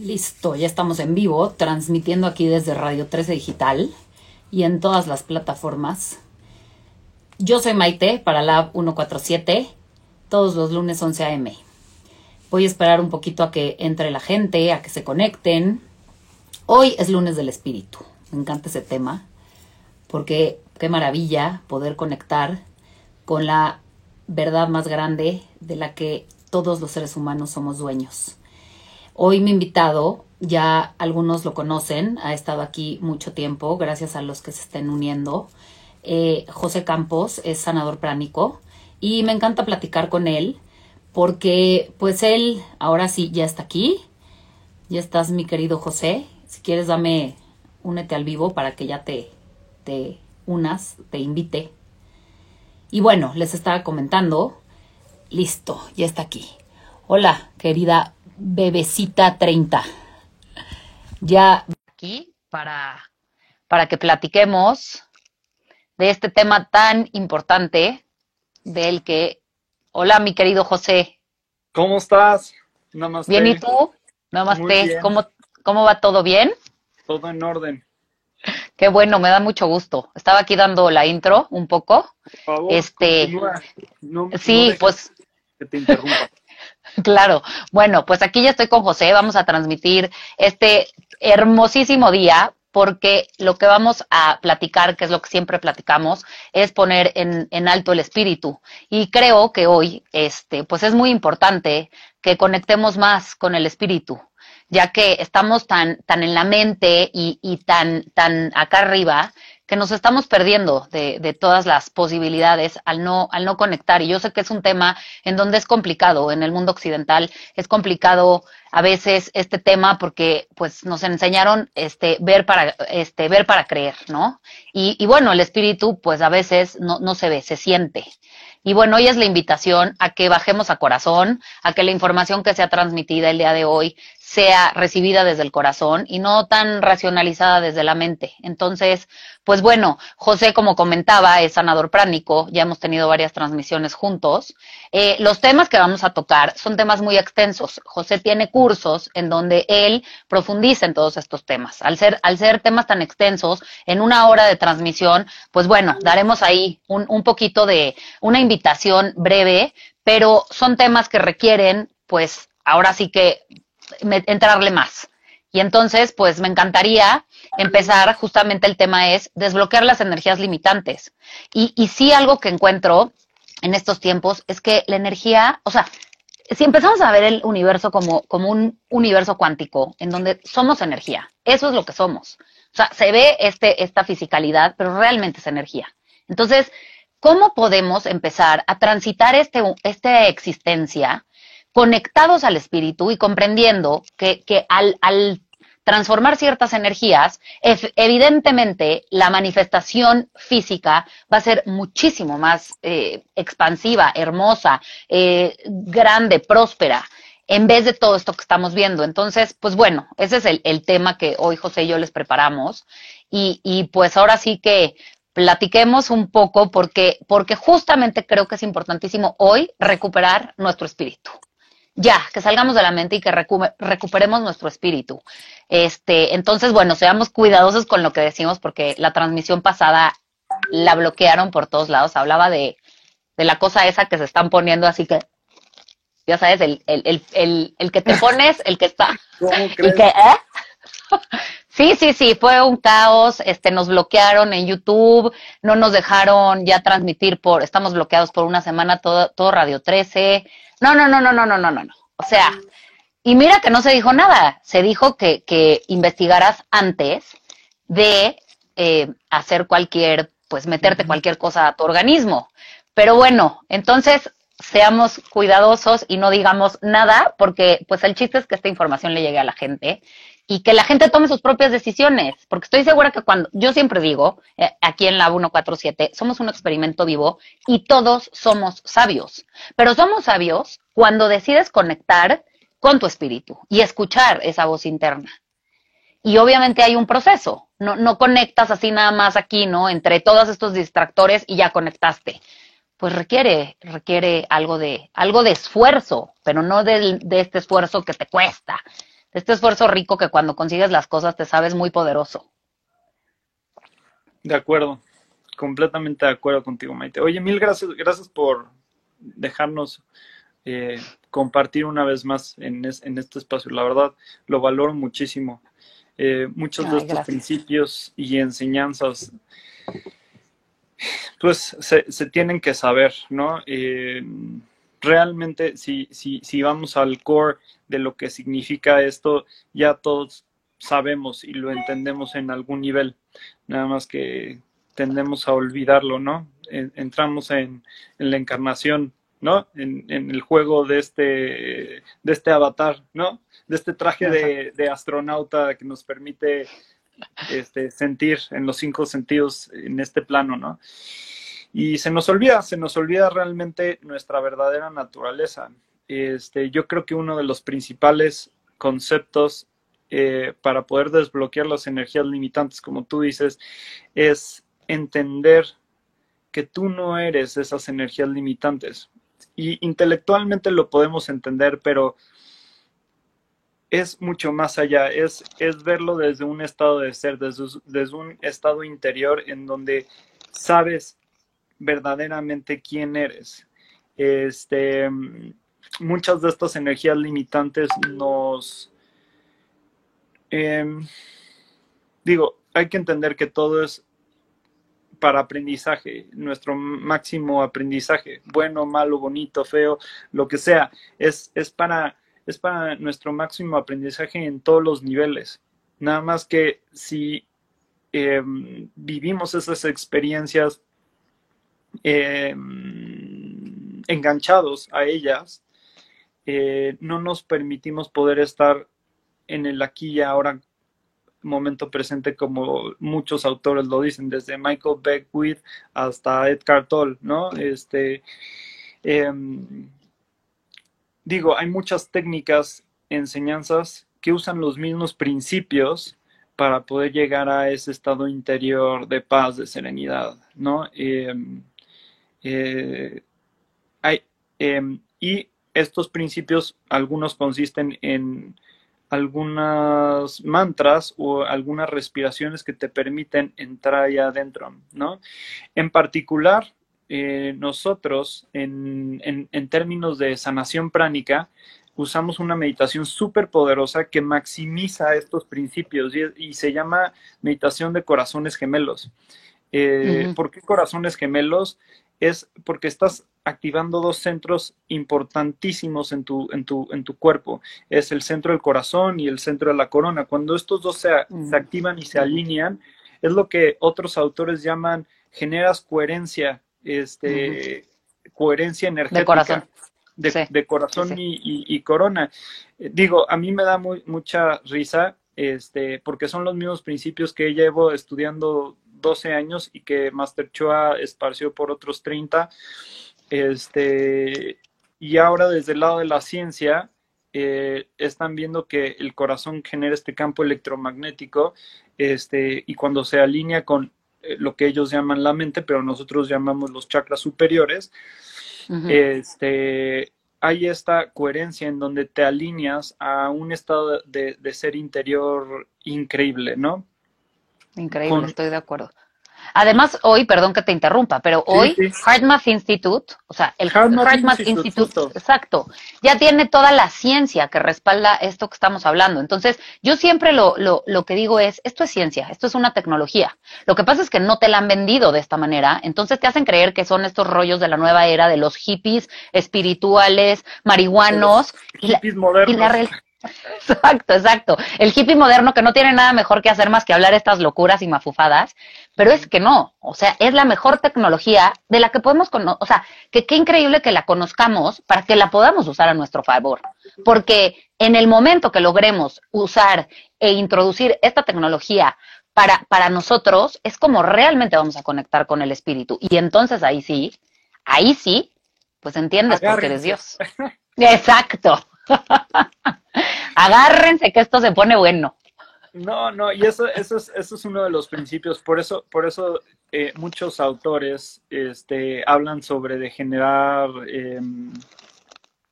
Listo, ya estamos en vivo, transmitiendo aquí desde Radio 13 Digital y en todas las plataformas. Yo soy Maite para Lab 147, todos los lunes 11 a.m. Voy a esperar un poquito a que entre la gente, a que se conecten. Hoy es lunes del espíritu. Me encanta ese tema porque qué maravilla poder conectar con la verdad más grande de la que todos los seres humanos somos dueños. Hoy mi invitado, ya algunos lo conocen, ha estado aquí mucho tiempo, gracias a los que se estén uniendo. Eh, José Campos es sanador pránico y me encanta platicar con él porque pues él ahora sí ya está aquí. Ya estás mi querido José. Si quieres dame, únete al vivo para que ya te, te unas, te invite. Y bueno, les estaba comentando. Listo, ya está aquí. Hola, querida Bebecita 30. Ya aquí para, para que platiquemos de este tema tan importante del que... Hola, mi querido José. ¿Cómo estás? Namaste. Bien, ¿y tú? Namaste. ¿Cómo, ¿Cómo va todo bien? Todo en orden. Qué bueno, me da mucho gusto. Estaba aquí dando la intro un poco. Por favor, este, no, sí, pues que te interrumpa. Claro. Bueno, pues aquí ya estoy con José. Vamos a transmitir este hermosísimo día porque lo que vamos a platicar, que es lo que siempre platicamos, es poner en, en, alto el espíritu. Y creo que hoy, este, pues es muy importante que conectemos más con el espíritu, ya que estamos tan, tan en la mente y, y tan, tan acá arriba que nos estamos perdiendo de, de, todas las posibilidades al no, al no conectar. Y yo sé que es un tema en donde es complicado, en el mundo occidental es complicado a veces este tema porque pues nos enseñaron este ver para este ver para creer, ¿no? Y, y bueno, el espíritu pues a veces no, no se ve, se siente. Y bueno, hoy es la invitación a que bajemos a corazón, a que la información que sea transmitida el día de hoy sea recibida desde el corazón y no tan racionalizada desde la mente. Entonces, pues bueno, José, como comentaba, es sanador pránico, ya hemos tenido varias transmisiones juntos. Eh, los temas que vamos a tocar son temas muy extensos. José tiene cursos en donde él profundiza en todos estos temas. Al ser, al ser temas tan extensos, en una hora de transmisión, pues bueno, daremos ahí un, un poquito de una invitación breve, pero son temas que requieren, pues, ahora sí que entrarle más. Y entonces, pues me encantaría empezar, justamente el tema es desbloquear las energías limitantes. Y, y sí algo que encuentro en estos tiempos es que la energía, o sea, si empezamos a ver el universo como, como un universo cuántico, en donde somos energía, eso es lo que somos. O sea, se ve este, esta fisicalidad, pero realmente es energía. Entonces, ¿cómo podemos empezar a transitar este, esta existencia conectados al espíritu y comprendiendo que, que al, transformar ciertas energías, evidentemente la manifestación física va a ser muchísimo más eh, expansiva, hermosa, eh, grande, próspera en vez de todo esto que estamos viendo. Entonces, pues bueno, ese es el, el tema que hoy José y yo les preparamos. Y, y, pues ahora sí que platiquemos un poco porque, porque justamente creo que es importantísimo hoy recuperar nuestro espíritu ya, que salgamos de la mente y que recuperemos nuestro espíritu. Este, entonces, bueno, seamos cuidadosos con lo que decimos porque la transmisión pasada la bloquearon por todos lados. Hablaba de, de la cosa esa que se están poniendo, así que, ya sabes, el, el, el, el, el que te pones, el que está. ¿Cómo que, ¿eh? Sí, sí, sí, fue un caos, este, nos bloquearon en YouTube, no nos dejaron ya transmitir por, estamos bloqueados por una semana todo, todo Radio 13, no, no, no, no, no, no, no, no. O sea, y mira que no se dijo nada. Se dijo que, que investigaras antes de eh, hacer cualquier, pues meterte cualquier cosa a tu organismo. Pero bueno, entonces seamos cuidadosos y no digamos nada, porque pues el chiste es que esta información le llegue a la gente y que la gente tome sus propias decisiones, porque estoy segura que cuando, yo siempre digo, eh, aquí en la 147, somos un experimento vivo y todos somos sabios, pero somos sabios cuando decides conectar con tu espíritu y escuchar esa voz interna. Y obviamente hay un proceso, no, no conectas así nada más aquí, ¿no? Entre todos estos distractores y ya conectaste. Pues requiere, requiere algo de, algo de esfuerzo, pero no de, de este esfuerzo que te cuesta, este esfuerzo rico que cuando consigues las cosas te sabes muy poderoso. De acuerdo, completamente de acuerdo contigo, Maite. Oye, mil gracias, gracias por dejarnos eh, compartir una vez más en, este espacio. La verdad, lo valoro muchísimo. Eh, muchos de estos principios y enseñanzas, pues se, tienen que saber, ¿no? Eh, realmente, si, si, si vamos al core de lo que significa esto, ya todos sabemos y lo entendemos en algún nivel, nada más que tendemos a olvidarlo, ¿no? Entramos en, la encarnación, ¿no? En, el juego de este, de este avatar, ¿no? De este traje de, astronauta que nos permite este, sentir en los cinco sentidos en este plano, ¿no? Y se nos olvida, se nos olvida realmente nuestra verdadera naturaleza. Este, yo creo que uno de los principales conceptos eh, para poder desbloquear las energías limitantes, como tú dices, es entender que tú no eres esas energías limitantes. Y intelectualmente lo podemos entender, pero es mucho más allá, es, es verlo desde un estado de ser, desde, desde un estado interior en donde sabes verdaderamente quién eres. Este, muchas de estas energías limitantes nos... Em, digo, hay que entender que todo es para aprendizaje, nuestro máximo aprendizaje, bueno, malo, bonito, feo, lo que sea, es, es, para, es para nuestro máximo aprendizaje en todos los niveles. Nada más que si em, vivimos esas experiencias Em, enganchados a ellas, eh, no nos permitimos poder estar en el aquí y ahora momento presente como muchos autores lo dicen, desde Michael Beckwith hasta Edgar Tolle, ¿no? Este, em, digo, hay muchas técnicas, enseñanzas que usan los mismos principios para poder llegar a ese estado interior de paz, de serenidad, ¿no? Em, eh, hay, em, y estos principios, algunos consisten en algunas mantras o algunas respiraciones que te permiten entrar allá adentro, ¿no? En particular, eh, nosotros, en, términos de sanación pránica, usamos una meditación súper poderosa que maximiza estos principios y, se llama meditación de corazones gemelos. Eh, ¿Por qué corazones gemelos? Es porque estás activando dos centros importantísimos en tu, en tu, en tu cuerpo. Es el centro del corazón y el centro de la corona. Cuando estos dos se, activan y se alinean, es lo que otros autores llaman, generas coherencia, este, coherencia energética. De corazón. De, corazón Y, corona. Eh, digo, a mí me da mucha risa, este, porque son los mismos principios que llevo estudiando 12 años y que Master Choa esparció por otros 30. Este, y ahora desde el lado de la ciencia, eh, están viendo que el corazón genera este campo electromagnético este, y cuando se alinea con eh, lo que ellos llaman la mente, pero nosotros llamamos los chakras superiores, este, hay esta coherencia en donde te alineas a un estado de, de ser interior increíble, ¿no? Increíble, estoy de acuerdo. Además, hoy, perdón que te interrumpa, pero hoy HeartMath Institute, o sea, el HeartMath, Institute, exacto, ya tiene toda la ciencia que respalda esto que estamos hablando. Entonces, yo siempre lo, lo, lo que digo es, esto es ciencia, esto es una tecnología. Lo que pasa es que no te la han vendido de esta manera, entonces te hacen creer que son estos rollos de la nueva era de los hippies espirituales, marihuanos. hippies modernos. Exacto, exacto. El hippie moderno que no tiene nada mejor que hacer más que hablar estas locuras y mafufadas, pero es que no, o sea, es la mejor tecnología de la que podemos conocer, o sea, que qué increíble que la conozcamos para que la podamos usar a nuestro favor, porque en el momento que logremos usar e introducir esta tecnología para, para nosotros, es como realmente vamos a conectar con el espíritu. Y entonces ahí sí, ahí sí, pues entiendes por qué eres Dios. Exacto. Agárrense que esto se pone bueno. No, no, y eso, eso, es, eso es uno de los principios. Por eso, por eso eh, muchos autores este, hablan sobre de generar em,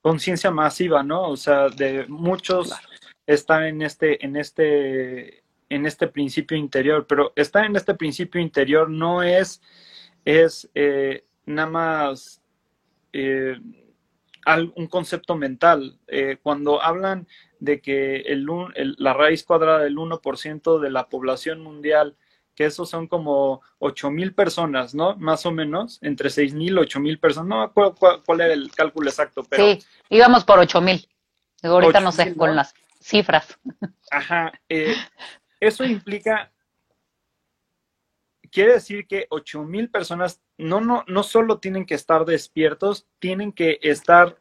conciencia masiva, ¿no? O sea, de muchos está en este, en este, en este principio interior, pero estar en este principio interior no es, es eh, nada más eh, un concepto mental. Eh, cuando hablan de que el, la raíz cuadrada del 1% de la población mundial, que esos son como 8 mil personas, ¿no? Más o menos, entre 6 mil, 8 mil personas. No me acuerdo cuál, era el cálculo exacto, pero... Sí, íbamos por 8 mil. Ahorita no sé, con las cifras. Ajá. Eh, eso implica quiere decir que 8 mil personas no, no, no solo tienen que estar despiertos, tienen que estar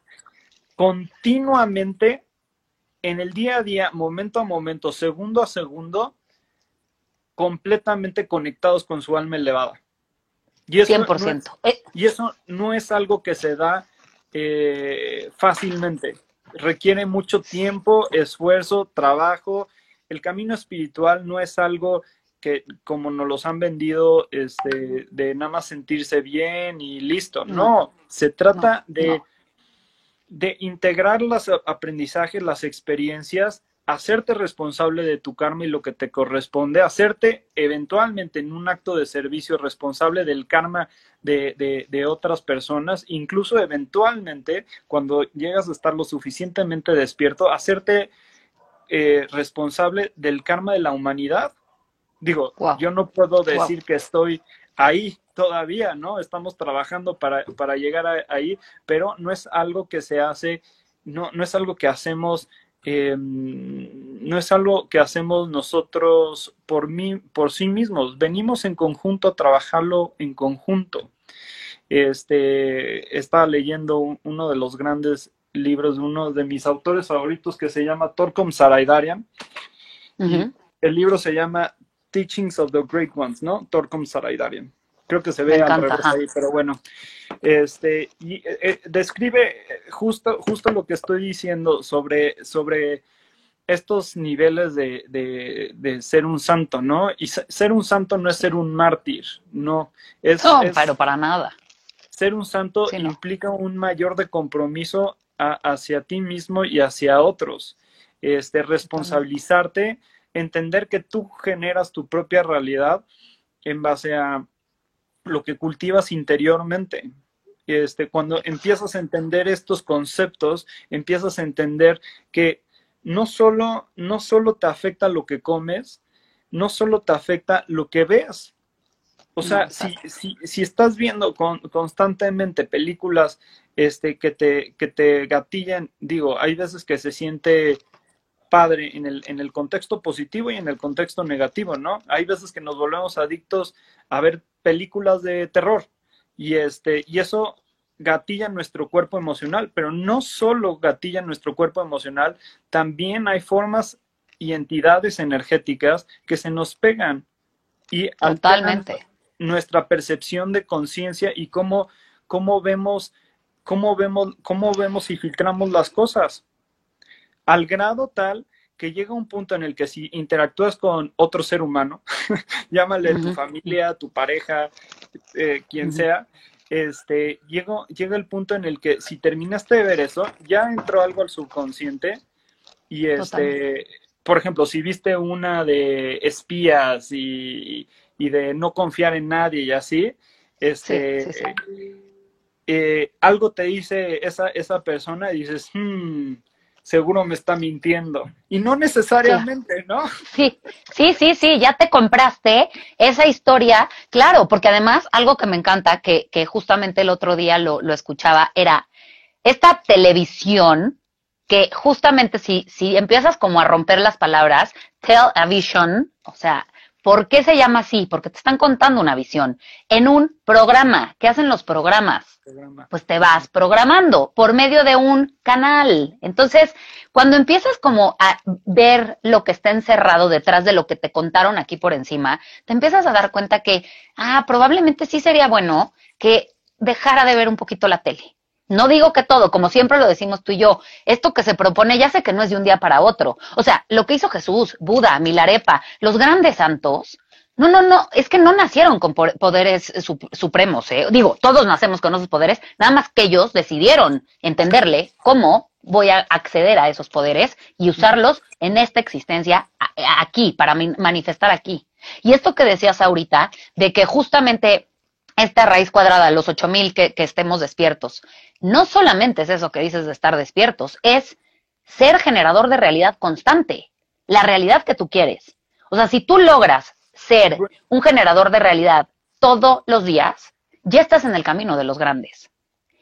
continuamente en el día a día, momento a momento, segundo a segundo, completamente conectados con su alma elevada. Y eso 100%. No es, y eso no es algo que se da eh, fácilmente. Requiere mucho tiempo, esfuerzo, trabajo. El camino espiritual no es algo que como nos los han vendido este, de nada más sentirse bien y listo. No, se trata de, de integrar los aprendizajes, las experiencias, hacerte responsable de tu karma y lo que te corresponde, hacerte eventualmente en un acto de servicio responsable del karma de, de, otras personas, incluso eventualmente cuando llegas a estar lo suficientemente despierto, hacerte eh, responsable del karma de la humanidad Digo, yo no puedo decir que estoy ahí todavía, ¿no? Estamos trabajando para, para llegar ahí, pero no es algo que se hace, no, no es algo que hacemos, em, no es algo que hacemos nosotros por, mí, por sí mismos. Venimos en conjunto a trabajarlo en conjunto. Este, estaba leyendo uno de los grandes libros de uno de mis autores favoritos que se llama Torkom Saraidarian. El libro se llama Teachings of the Great Ones, ¿no? Torkom Saraidarian. Creo que se ve al revés ahí, pero bueno. Este, y eh, eh, describe justo, justo lo que estoy diciendo sobre, sobre estos niveles de, de, ser un santo, ¿no? Y ser un santo no es ser un mártir, no. Es, no, pero para nada. Ser un santo implica un mayor de compromiso hacia ti mismo y hacia otros. Este, responsabilizarte entender que tú generas tu propia realidad en base a lo que cultivas interiormente. Este, cuando empiezas a entender estos conceptos, empiezas a entender que no solo, no solo te afecta lo que comes, no solo te afecta lo que ves. O sea, si, si, si, estás viendo constantemente películas este, que, te, que te gatillan, digo, hay veces que se siente padre en el, en el contexto positivo y en el contexto negativo, ¿no? Hay veces que nos volvemos adictos a ver películas de terror y, este, y eso gatilla nuestro cuerpo emocional, pero no solo gatilla nuestro cuerpo emocional, también hay formas y entidades energéticas que se nos pegan y totalmente nuestra percepción de conciencia y cómo, cómo vemos cómo vemos cómo vemos y filtramos las cosas al grado tal que llega un punto en el que si interactúas con otro ser humano, llámale tu familia, tu pareja, eh, quien sea, este, llega, llega el punto en el que si terminaste de ver eso, ya entró algo al subconsciente y este, por ejemplo, si viste una de espías y, de no confiar en nadie y así, este, eh, algo te dice esa, esa persona y dices, hmm, seguro me está mintiendo. Y no necesariamente, ¿no? Sí, sí, sí, sí, ya te compraste esa historia, claro, porque además algo que me encanta, que, que justamente el otro día lo, lo escuchaba, era esta televisión que justamente si, si empiezas como a romper las palabras, tell a vision, o sea, ¿Por qué se llama así? Porque te están contando una visión en un programa. ¿Qué hacen los programas? Pues te vas programando por medio de un canal. Entonces, cuando empiezas como a ver lo que está encerrado detrás de lo que te contaron aquí por encima, te empiezas a dar cuenta que, ah, probablemente sí sería bueno que dejara de ver un poquito la tele no digo que todo, como siempre lo decimos tú y yo, esto que se propone ya sé que no es de un día para otro. O sea, lo que hizo Jesús, Buda, Milarepa, los grandes santos, No, no, no, es que no nacieron con poderes supremos, ¿eh? Digo, todos nacemos con esos poderes, nada más que ellos decidieron entenderle cómo voy a acceder a esos poderes y usarlos en esta existencia aquí, para manifestar aquí. Y esto que decías ahorita, de que justamente esta raíz cuadrada, los 8000 que, que estemos despiertos, no solamente es eso que dices de estar despiertos, es ser generador de realidad constante, la realidad que tú quieres. O sea, si tú logras ser un generador de realidad todos los días, ya estás en el camino de los grandes.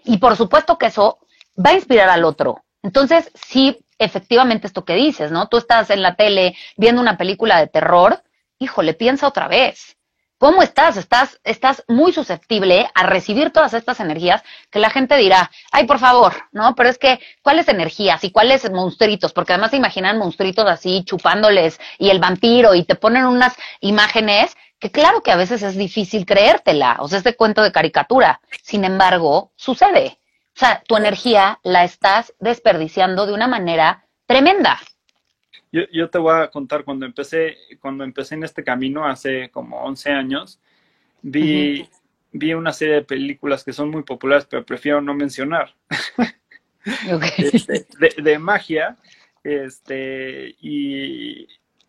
Y por supuesto que eso va a inspirar al otro. Entonces, sí, efectivamente esto que dices, ¿no? Tú estás en la tele viendo una película de terror, híjole, piensa otra vez. ¿Cómo estás? Estás, estás muy susceptible a recibir todas estas energías que la gente dirá, ay, por favor, ¿no? Pero es que, ¿cuáles energías y cuáles monstruitos? Porque además se imaginan monstruitos así chupándoles y el vampiro y te ponen unas imágenes que claro que a veces es difícil creértela, o sea, este cuento de caricatura. Sin embargo, sucede. O sea, tu energía la estás desperdiciando de una manera tremenda. Yo, yo, te voy a contar, cuando empecé, cuando empecé en este camino hace como 11 años, vi, vi una serie de películas que son muy populares, pero prefiero no mencionar. Este, de, magia, este, y,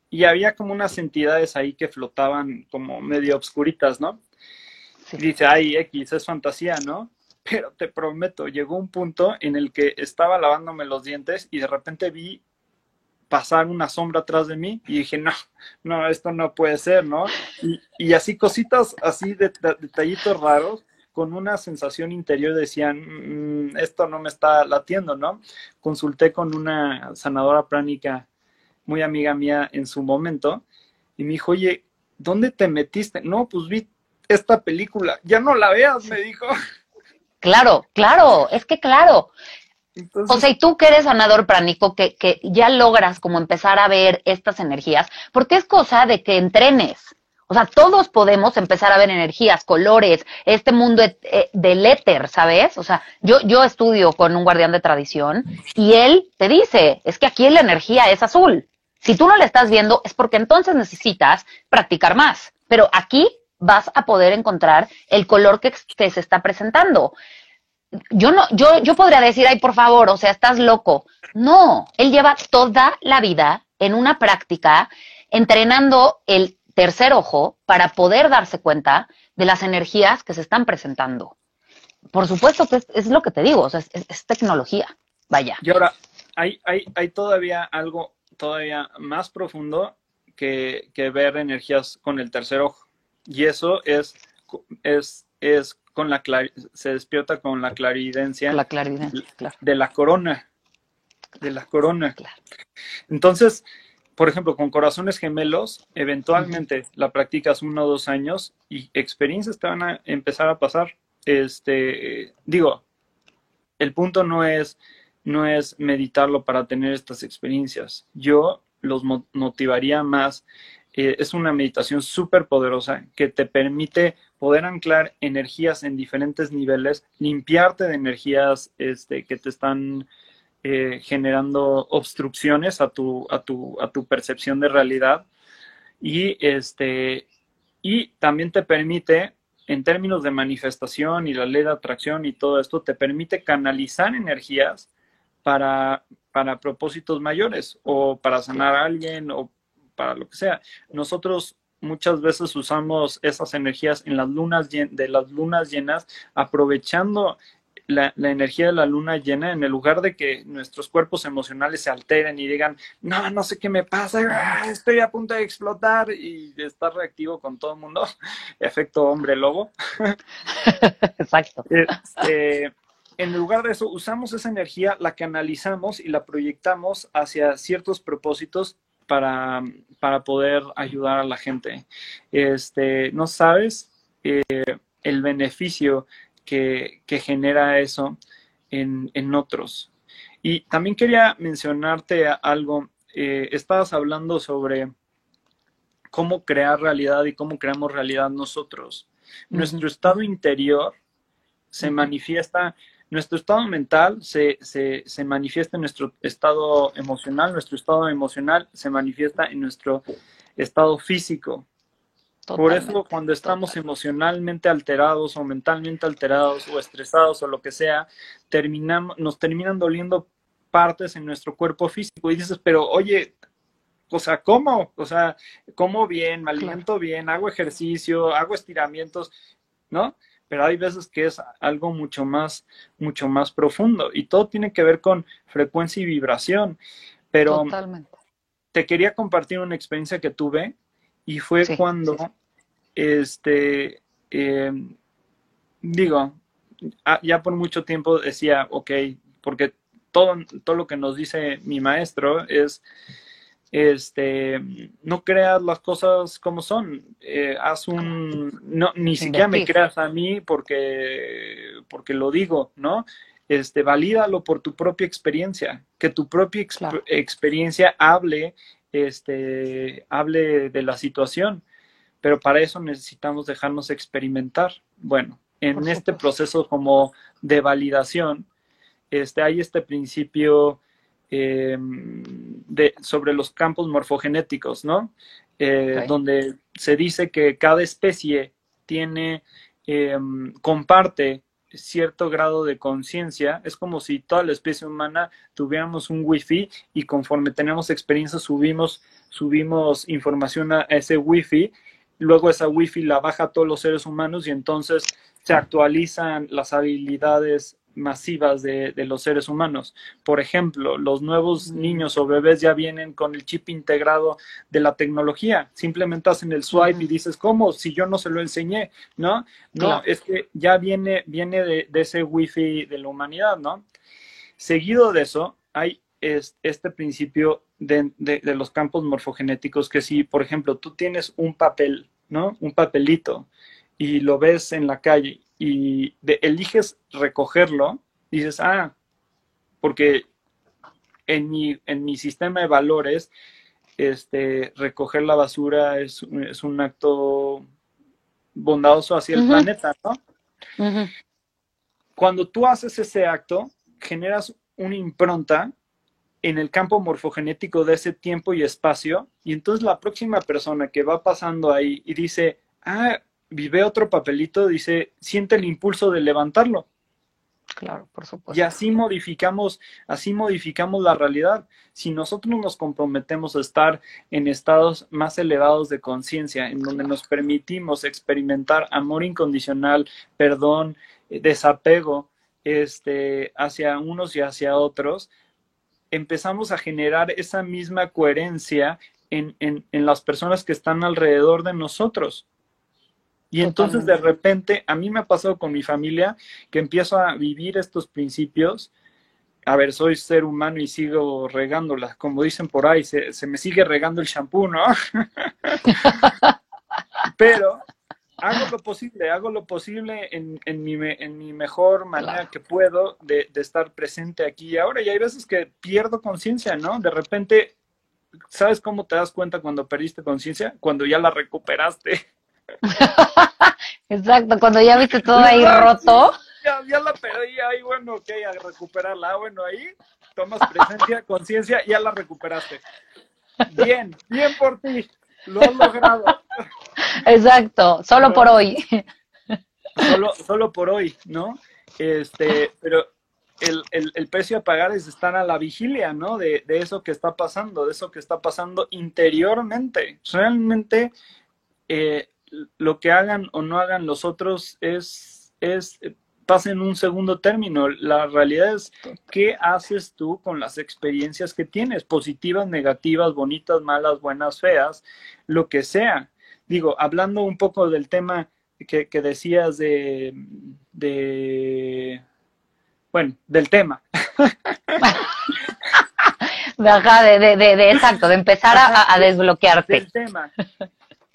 y, había como unas entidades ahí que flotaban como medio obscuritas, ¿no? dice, ay, X, es fantasía, ¿no? Pero te prometo, llegó un punto en el que estaba lavándome los dientes y de repente vi pasar una sombra atrás de mí y dije, no, no, esto no puede ser, ¿no? Y, así cositas, así de, detallitos raros, con una sensación interior decían, mm, esto no me está latiendo, ¿no? Consulté con una sanadora pránica muy amiga mía en su momento y me dijo, oye, ¿dónde te metiste? No, pues vi esta película, ya no la veas, me dijo. Claro, claro, es que claro, o sea, y tú que eres sanador pránico, que, que ya logras como empezar a ver estas energías, porque es cosa de que entrenes. O sea, todos podemos empezar a ver energías, colores, este mundo eh, del éter, ¿sabes? O sea, yo, yo estudio con un guardián de tradición y él te dice, es que aquí la energía es azul. Si tú no la estás viendo, es porque entonces necesitas practicar más. Pero aquí vas a poder encontrar el color que, que se está presentando yo no, yo, yo podría decir, ay, por favor, o sea, estás loco. No, él lleva toda la vida en una práctica entrenando el tercer ojo para poder darse cuenta de las energías que se están presentando. Por supuesto que es, lo que te digo, o sea, es, tecnología, vaya. Y ahora, hay, hay, hay todavía algo todavía más profundo que, que ver energías con el tercer ojo. Y eso es, es, es con la se despierta con la claridencia, la de la corona, de la corona. Entonces, por ejemplo, con corazones gemelos, eventualmente la practicas uno o dos años y experiencias te van a empezar a pasar. Este, digo, el punto no es, no es meditarlo para tener estas experiencias. Yo los motivaría más. Eh, es una meditación súper poderosa que te permite poder anclar energías en diferentes niveles, limpiarte de energías este, que te están eh, generando obstrucciones a tu, a, tu, a tu percepción de realidad. Y, este, y también te permite, en términos de manifestación y la ley de atracción y todo esto, te permite canalizar energías para, para propósitos mayores o para sanar a alguien para lo que sea. Nosotros muchas veces usamos esas energías en las lunas de las lunas llenas, aprovechando la, energía de la luna llena en el lugar de que nuestros cuerpos emocionales se alteren y digan, no, no sé qué me pasa, ah, estoy a punto de explotar y estar reactivo con todo el mundo, efecto hombre lobo. Exacto. Este, en lugar de eso, usamos esa energía, la canalizamos y la proyectamos hacia ciertos propósitos para, para poder ayudar a la gente. Este, no sabes eh, el beneficio que, que genera eso en, en, otros. Y también quería mencionarte algo. Eh, estabas hablando sobre cómo crear realidad y cómo creamos realidad nosotros. Nuestro estado interior se manifiesta nuestro estado mental se, manifiesta en nuestro estado emocional, nuestro estado emocional se manifiesta en nuestro estado físico. Por eso cuando estamos emocionalmente alterados o mentalmente alterados o estresados o lo que sea, terminamos, nos terminan doliendo partes en nuestro cuerpo físico y dices, pero oye, o sea, ¿cómo? O sea, como bien, me alimento bien, hago ejercicio, hago estiramientos, ¿no? Pero hay veces que es algo mucho más, mucho más profundo y todo tiene que ver con frecuencia y vibración. Pero te quería compartir una experiencia que tuve y fue cuando, este, em, digo, ah, ya por mucho tiempo decía, ok, porque todo, todo lo que nos dice mi maestro es, este, no creas las cosas como son, eh, haz un, no, ni siquiera me creas a mí porque, porque lo digo, ¿no? Este, valídalo por tu propia experiencia, que tu propia experiencia hable, este, hable de la situación, pero para eso necesitamos dejarnos experimentar. Bueno, en este proceso como de validación, este, hay este principio em, de, sobre los campos morfogenéticos, ¿no? Eh, donde se dice que cada especie tiene, em, comparte cierto grado de conciencia. Es como si toda la especie humana tuviéramos un wifi y conforme tenemos experiencias subimos, subimos información a ese wifi. Luego esa wifi la baja a todos los seres humanos y entonces se actualizan las habilidades masivas de, los seres humanos. Por ejemplo, los nuevos niños o bebés ya vienen con el chip integrado de la tecnología. Simplemente hacen el swipe y dices, ¿cómo? Si yo no se lo enseñé, ¿no? No, es que ya viene, viene de, ese wifi de la humanidad, ¿no? Seguido de eso, hay este principio de, de, los campos morfogenéticos que si, por ejemplo, tú tienes un papel, ¿no? Un papelito y lo ves en la calle y eliges recogerlo, dices, ah, porque en mi, en mi sistema de valores, este, recoger la basura es, un acto bondadoso hacia el planeta, ¿no? Cuando tú haces ese acto, generas una impronta en el campo morfogenético de ese tiempo y espacio, y entonces la próxima persona que va pasando ahí y dice, ah, vive otro papelito, dice, siente el impulso de levantarlo. Claro, por supuesto. Y así modificamos, así modificamos la realidad. Si nosotros nos comprometemos a estar en estados más elevados de conciencia, en donde nos permitimos experimentar amor incondicional, perdón, eh, desapego, este, hacia unos y hacia otros, empezamos a generar esa misma coherencia en, en las personas que están alrededor de nosotros. Y entonces de repente, a mí me ha pasado con mi familia que empiezo a vivir estos principios. A ver, soy ser humano y sigo regándola. Como dicen por ahí, se, me sigue regando el shampoo, ¿no? Pero hago lo posible, hago lo posible en, en, mi, en mi, mejor manera que puedo de, de, estar presente aquí y ahora. Y hay veces que pierdo conciencia, ¿no? De repente, ¿sabes cómo te das cuenta cuando perdiste conciencia? Cuando ya la recuperaste. Exacto, cuando ya viste todo ahí roto. Ya, ya la perdí ahí, bueno, ok, a recuperarla. Ah, bueno, ahí tomas presencia, conciencia, ya la recuperaste. Bien, bien por ti, lo has logrado. Exacto, solo por hoy. Solo, solo por hoy, ¿no? Este, pero el, el, el, precio a pagar es estar a la vigilia, ¿no? De, de, eso que está pasando, de eso que está pasando interiormente. Realmente eh, lo que hagan o no hagan los otros es, es pasa en un segundo término. La realidad es qué haces tú con las experiencias que tienes, positivas, negativas, bonitas, malas, buenas, feas, lo que sea. Digo, hablando un poco del tema que, decías de, de, bueno, del tema. de, de, de, exacto, de empezar a, a desbloquearte. Del tema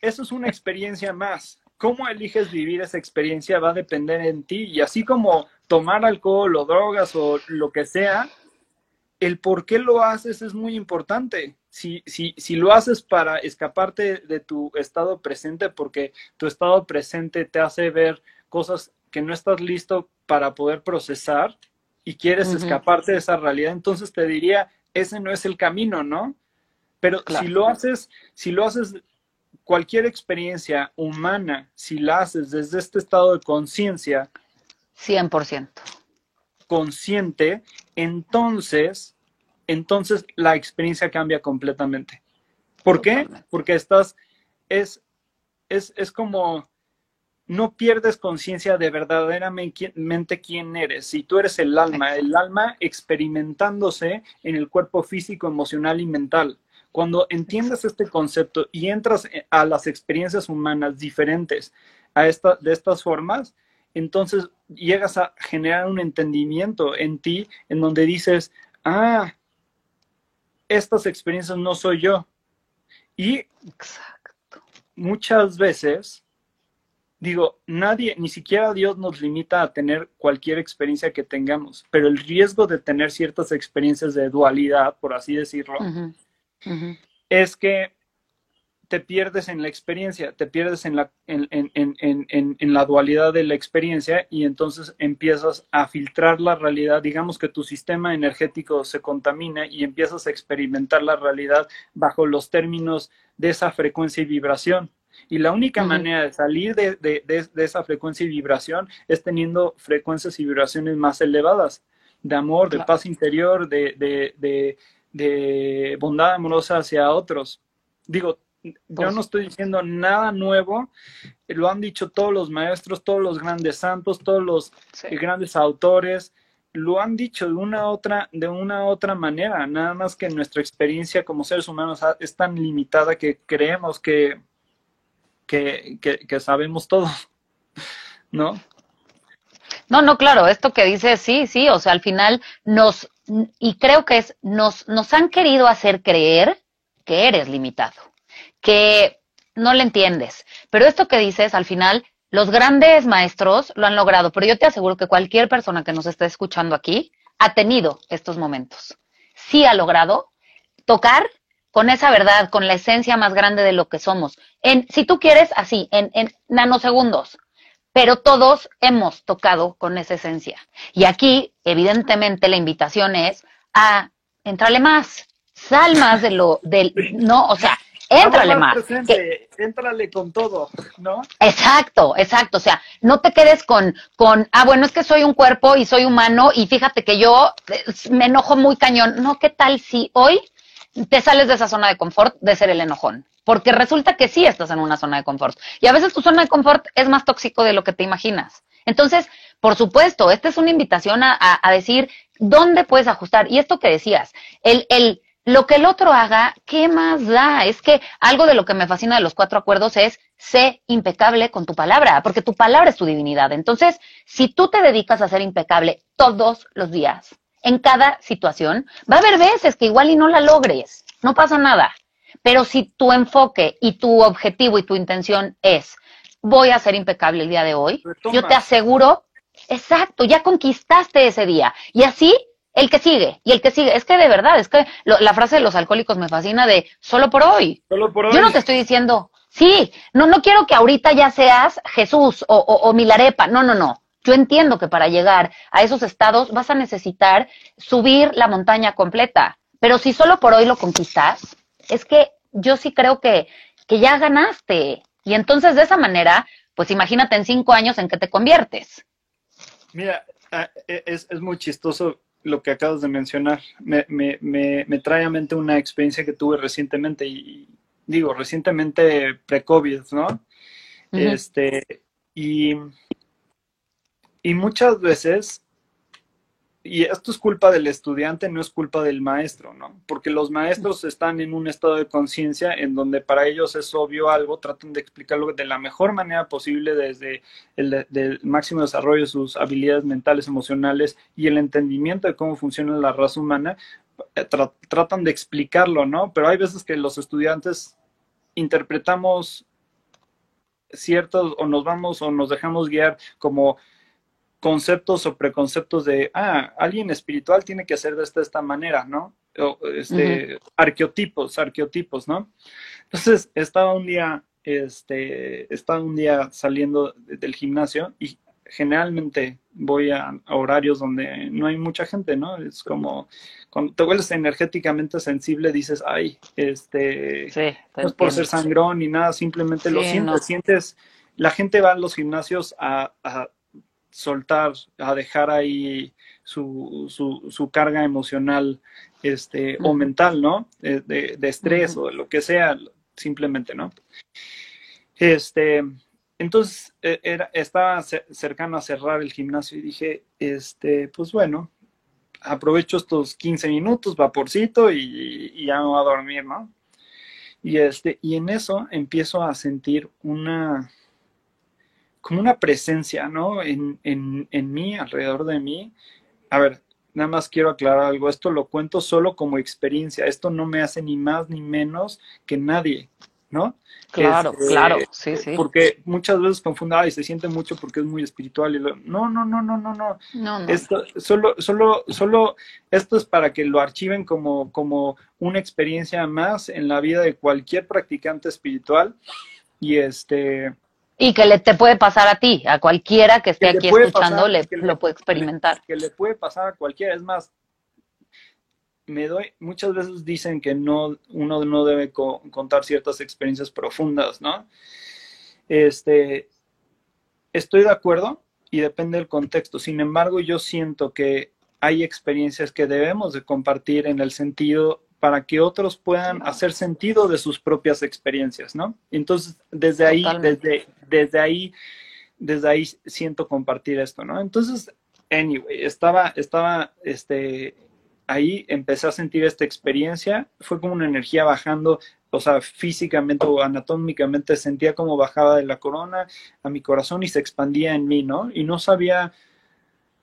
eso es una experiencia más. Cómo eliges vivir esa experiencia va a depender en ti. Y así como tomar alcohol o drogas o lo que sea, el por qué lo haces es muy importante. Si, si, si lo haces para escaparte de tu estado presente, porque tu estado presente te hace ver cosas que no estás listo para poder procesar y quieres escaparte de esa realidad, entonces te diría, ese no es el camino, ¿no? Pero si lo haces, si lo haces cualquier experiencia humana, si la haces desde este estado de conciencia, 100%. Consciente, entonces, entonces la experiencia cambia completamente. ¿Por qué? Porque estás, es, es, es como, no pierdes conciencia de verdaderamente quién eres. Si tú eres el alma, el alma experimentándose en el cuerpo físico, emocional y mental. Cuando entiendes este concepto y entras a las experiencias humanas diferentes a esta, de estas formas, entonces llegas a generar un entendimiento en ti en donde dices, ah, estas experiencias no soy yo. Y muchas veces, digo, nadie, ni siquiera Dios nos limita a tener cualquier experiencia que tengamos, pero el riesgo de tener ciertas experiencias de dualidad, por así decirlo, es que te pierdes en la experiencia, te pierdes en la, en, en, la dualidad de la experiencia y entonces empiezas a filtrar la realidad, digamos que tu sistema energético se contamina y empiezas a experimentar la realidad bajo los términos de esa frecuencia y vibración. Y la única manera de salir de, de, de, esa frecuencia y vibración es teniendo frecuencias y vibraciones más elevadas, de amor, de paz interior, de, de bondad amorosa hacia otros. Digo, yo pues no estoy diciendo nada nuevo, lo han dicho todos los maestros, todos los grandes santos, todos los grandes autores, lo han dicho de una otra, de una otra manera, nada más que nuestra experiencia como seres humanos es tan limitada que creemos que, que, que sabemos todo, ¿no? No, no, claro, esto que dice, sí, sí, o sea, al final nos, y creo que es, nos, nos han querido hacer creer que eres limitado, que no le entiendes. Pero esto que dices, al final, los grandes maestros lo han logrado, pero yo te aseguro que cualquier persona que nos esté escuchando aquí ha tenido estos momentos. Sí ha logrado tocar con esa verdad, con la esencia más grande de lo que somos. En, si tú quieres, así, en, en nanosegundos pero todos hemos tocado con esa esencia. Y aquí, evidentemente, la invitación es a entrarle más, sal más de lo, del, no, o sea, éntrale más. Presente, éntrale con todo, ¿no? Exacto, exacto. O sea, no te quedes con, con, ah, bueno, es que soy un cuerpo y soy humano y fíjate que yo eh, me enojo muy cañón. No, ¿qué tal si hoy te sales de esa zona de confort de ser el enojón? Porque resulta que sí estás en una zona de confort. Y a veces tu zona de confort es más tóxico de lo que te imaginas. Entonces, por supuesto, esta es una invitación a, decir dónde puedes ajustar. Y esto que decías, el, el, lo que el otro haga, ¿qué más da? Es que algo de lo que me fascina de los cuatro acuerdos es sé impecable con tu palabra, porque tu palabra es tu divinidad. Entonces, si tú te dedicas a ser impecable todos los días, en cada situación, va a haber veces que igual y no la logres, no pasa nada. Pero si tu enfoque y tu objetivo y tu intención es, voy a ser impecable el día de hoy, yo te aseguro, exacto, ya conquistaste ese día. Y así el que sigue, y el que sigue. Es que de verdad, es que la frase de los alcohólicos me fascina de solo por hoy. Solo por hoy. Yo no te estoy diciendo, sí, no, no quiero que ahorita ya seas Jesús o, o Milarepa. No, no, no. Yo entiendo que para llegar a esos estados vas a necesitar subir la montaña completa. Pero si solo por hoy lo conquistas, es que yo sí creo que, que ya ganaste. Y entonces de esa manera, pues imagínate en cinco años en qué te conviertes. Mira, ah, e, es, es muy chistoso lo que acabas de mencionar. Me, me, me, me, trae a mente una experiencia que tuve recientemente, y digo, recientemente pre-COVID, ¿no? Este, y, y muchas veces y esto es culpa del estudiante, no es culpa del maestro, ¿no? Porque los maestros están en un estado de conciencia en donde para ellos es obvio algo, tratan de explicarlo de la mejor manera posible desde el máximo desarrollo de sus habilidades mentales, emocionales y el entendimiento de cómo funciona la raza humana, eh, tratan de explicarlo, ¿no? Pero hay veces que los estudiantes interpretamos ciertos o nos vamos o nos dejamos guiar como conceptos o preconceptos de, ah, alguien espiritual tiene que hacer de esta, esta manera, ¿no? O, este, arqueotipos, arqueotipos, ¿no? Entonces, estaba un día, este, estaba un día saliendo del gimnasio y generalmente voy a, horarios donde no hay mucha gente, ¿no? Es como cuando te vuelves energéticamente sensible, dices, ay, este, no es por ser sangrón ni nada, simplemente lo sientes, sientes, la gente va a los gimnasios a, soltar, a dejar ahí su, su, carga emocional este, o mental, ¿no? De, estrés o de lo que sea, simplemente, ¿no? Este, entonces e, era, estaba cercano a cerrar el gimnasio y dije, este, pues bueno, aprovecho estos 15 minutos, vaporcito y, ya me voy a dormir, ¿no? Y este, y en eso empiezo a sentir una, como una presencia, ¿no? En, en, en mí, alrededor de mí. A ver, nada más quiero aclarar algo, esto lo cuento solo como experiencia, esto no me hace ni más ni menos que nadie, ¿no? Claro, este, claro, sí, sí. Porque muchas veces confundada y se siente mucho porque es muy espiritual y lo, no, no, no, no, no, no. no, no. Esto solo, solo, solo, esto es para que lo archiven como, como una experiencia más en la vida de cualquier practicante espiritual y este. Y que le te puede pasar a ti, a cualquiera que esté aquí escuchando, le, lo puede experimentar. Que le puede pasar a cualquiera, es más, me doy, muchas veces dicen que no, uno no debe contar ciertas experiencias profundas, ¿no? Este, estoy de acuerdo y depende del contexto. Sin embargo, yo siento que hay experiencias que debemos de compartir en el sentido para que otros puedan hacer sentido de sus propias experiencias, ¿no? Entonces, desde ahí, desde, desde ahí, desde ahí siento compartir esto, ¿no? Entonces, anyway, estaba, estaba, este, ahí empecé a sentir esta experiencia, fue como una energía bajando, o sea, físicamente o anatómicamente sentía como bajaba de la corona a mi corazón y se expandía en mí, ¿no? Y no sabía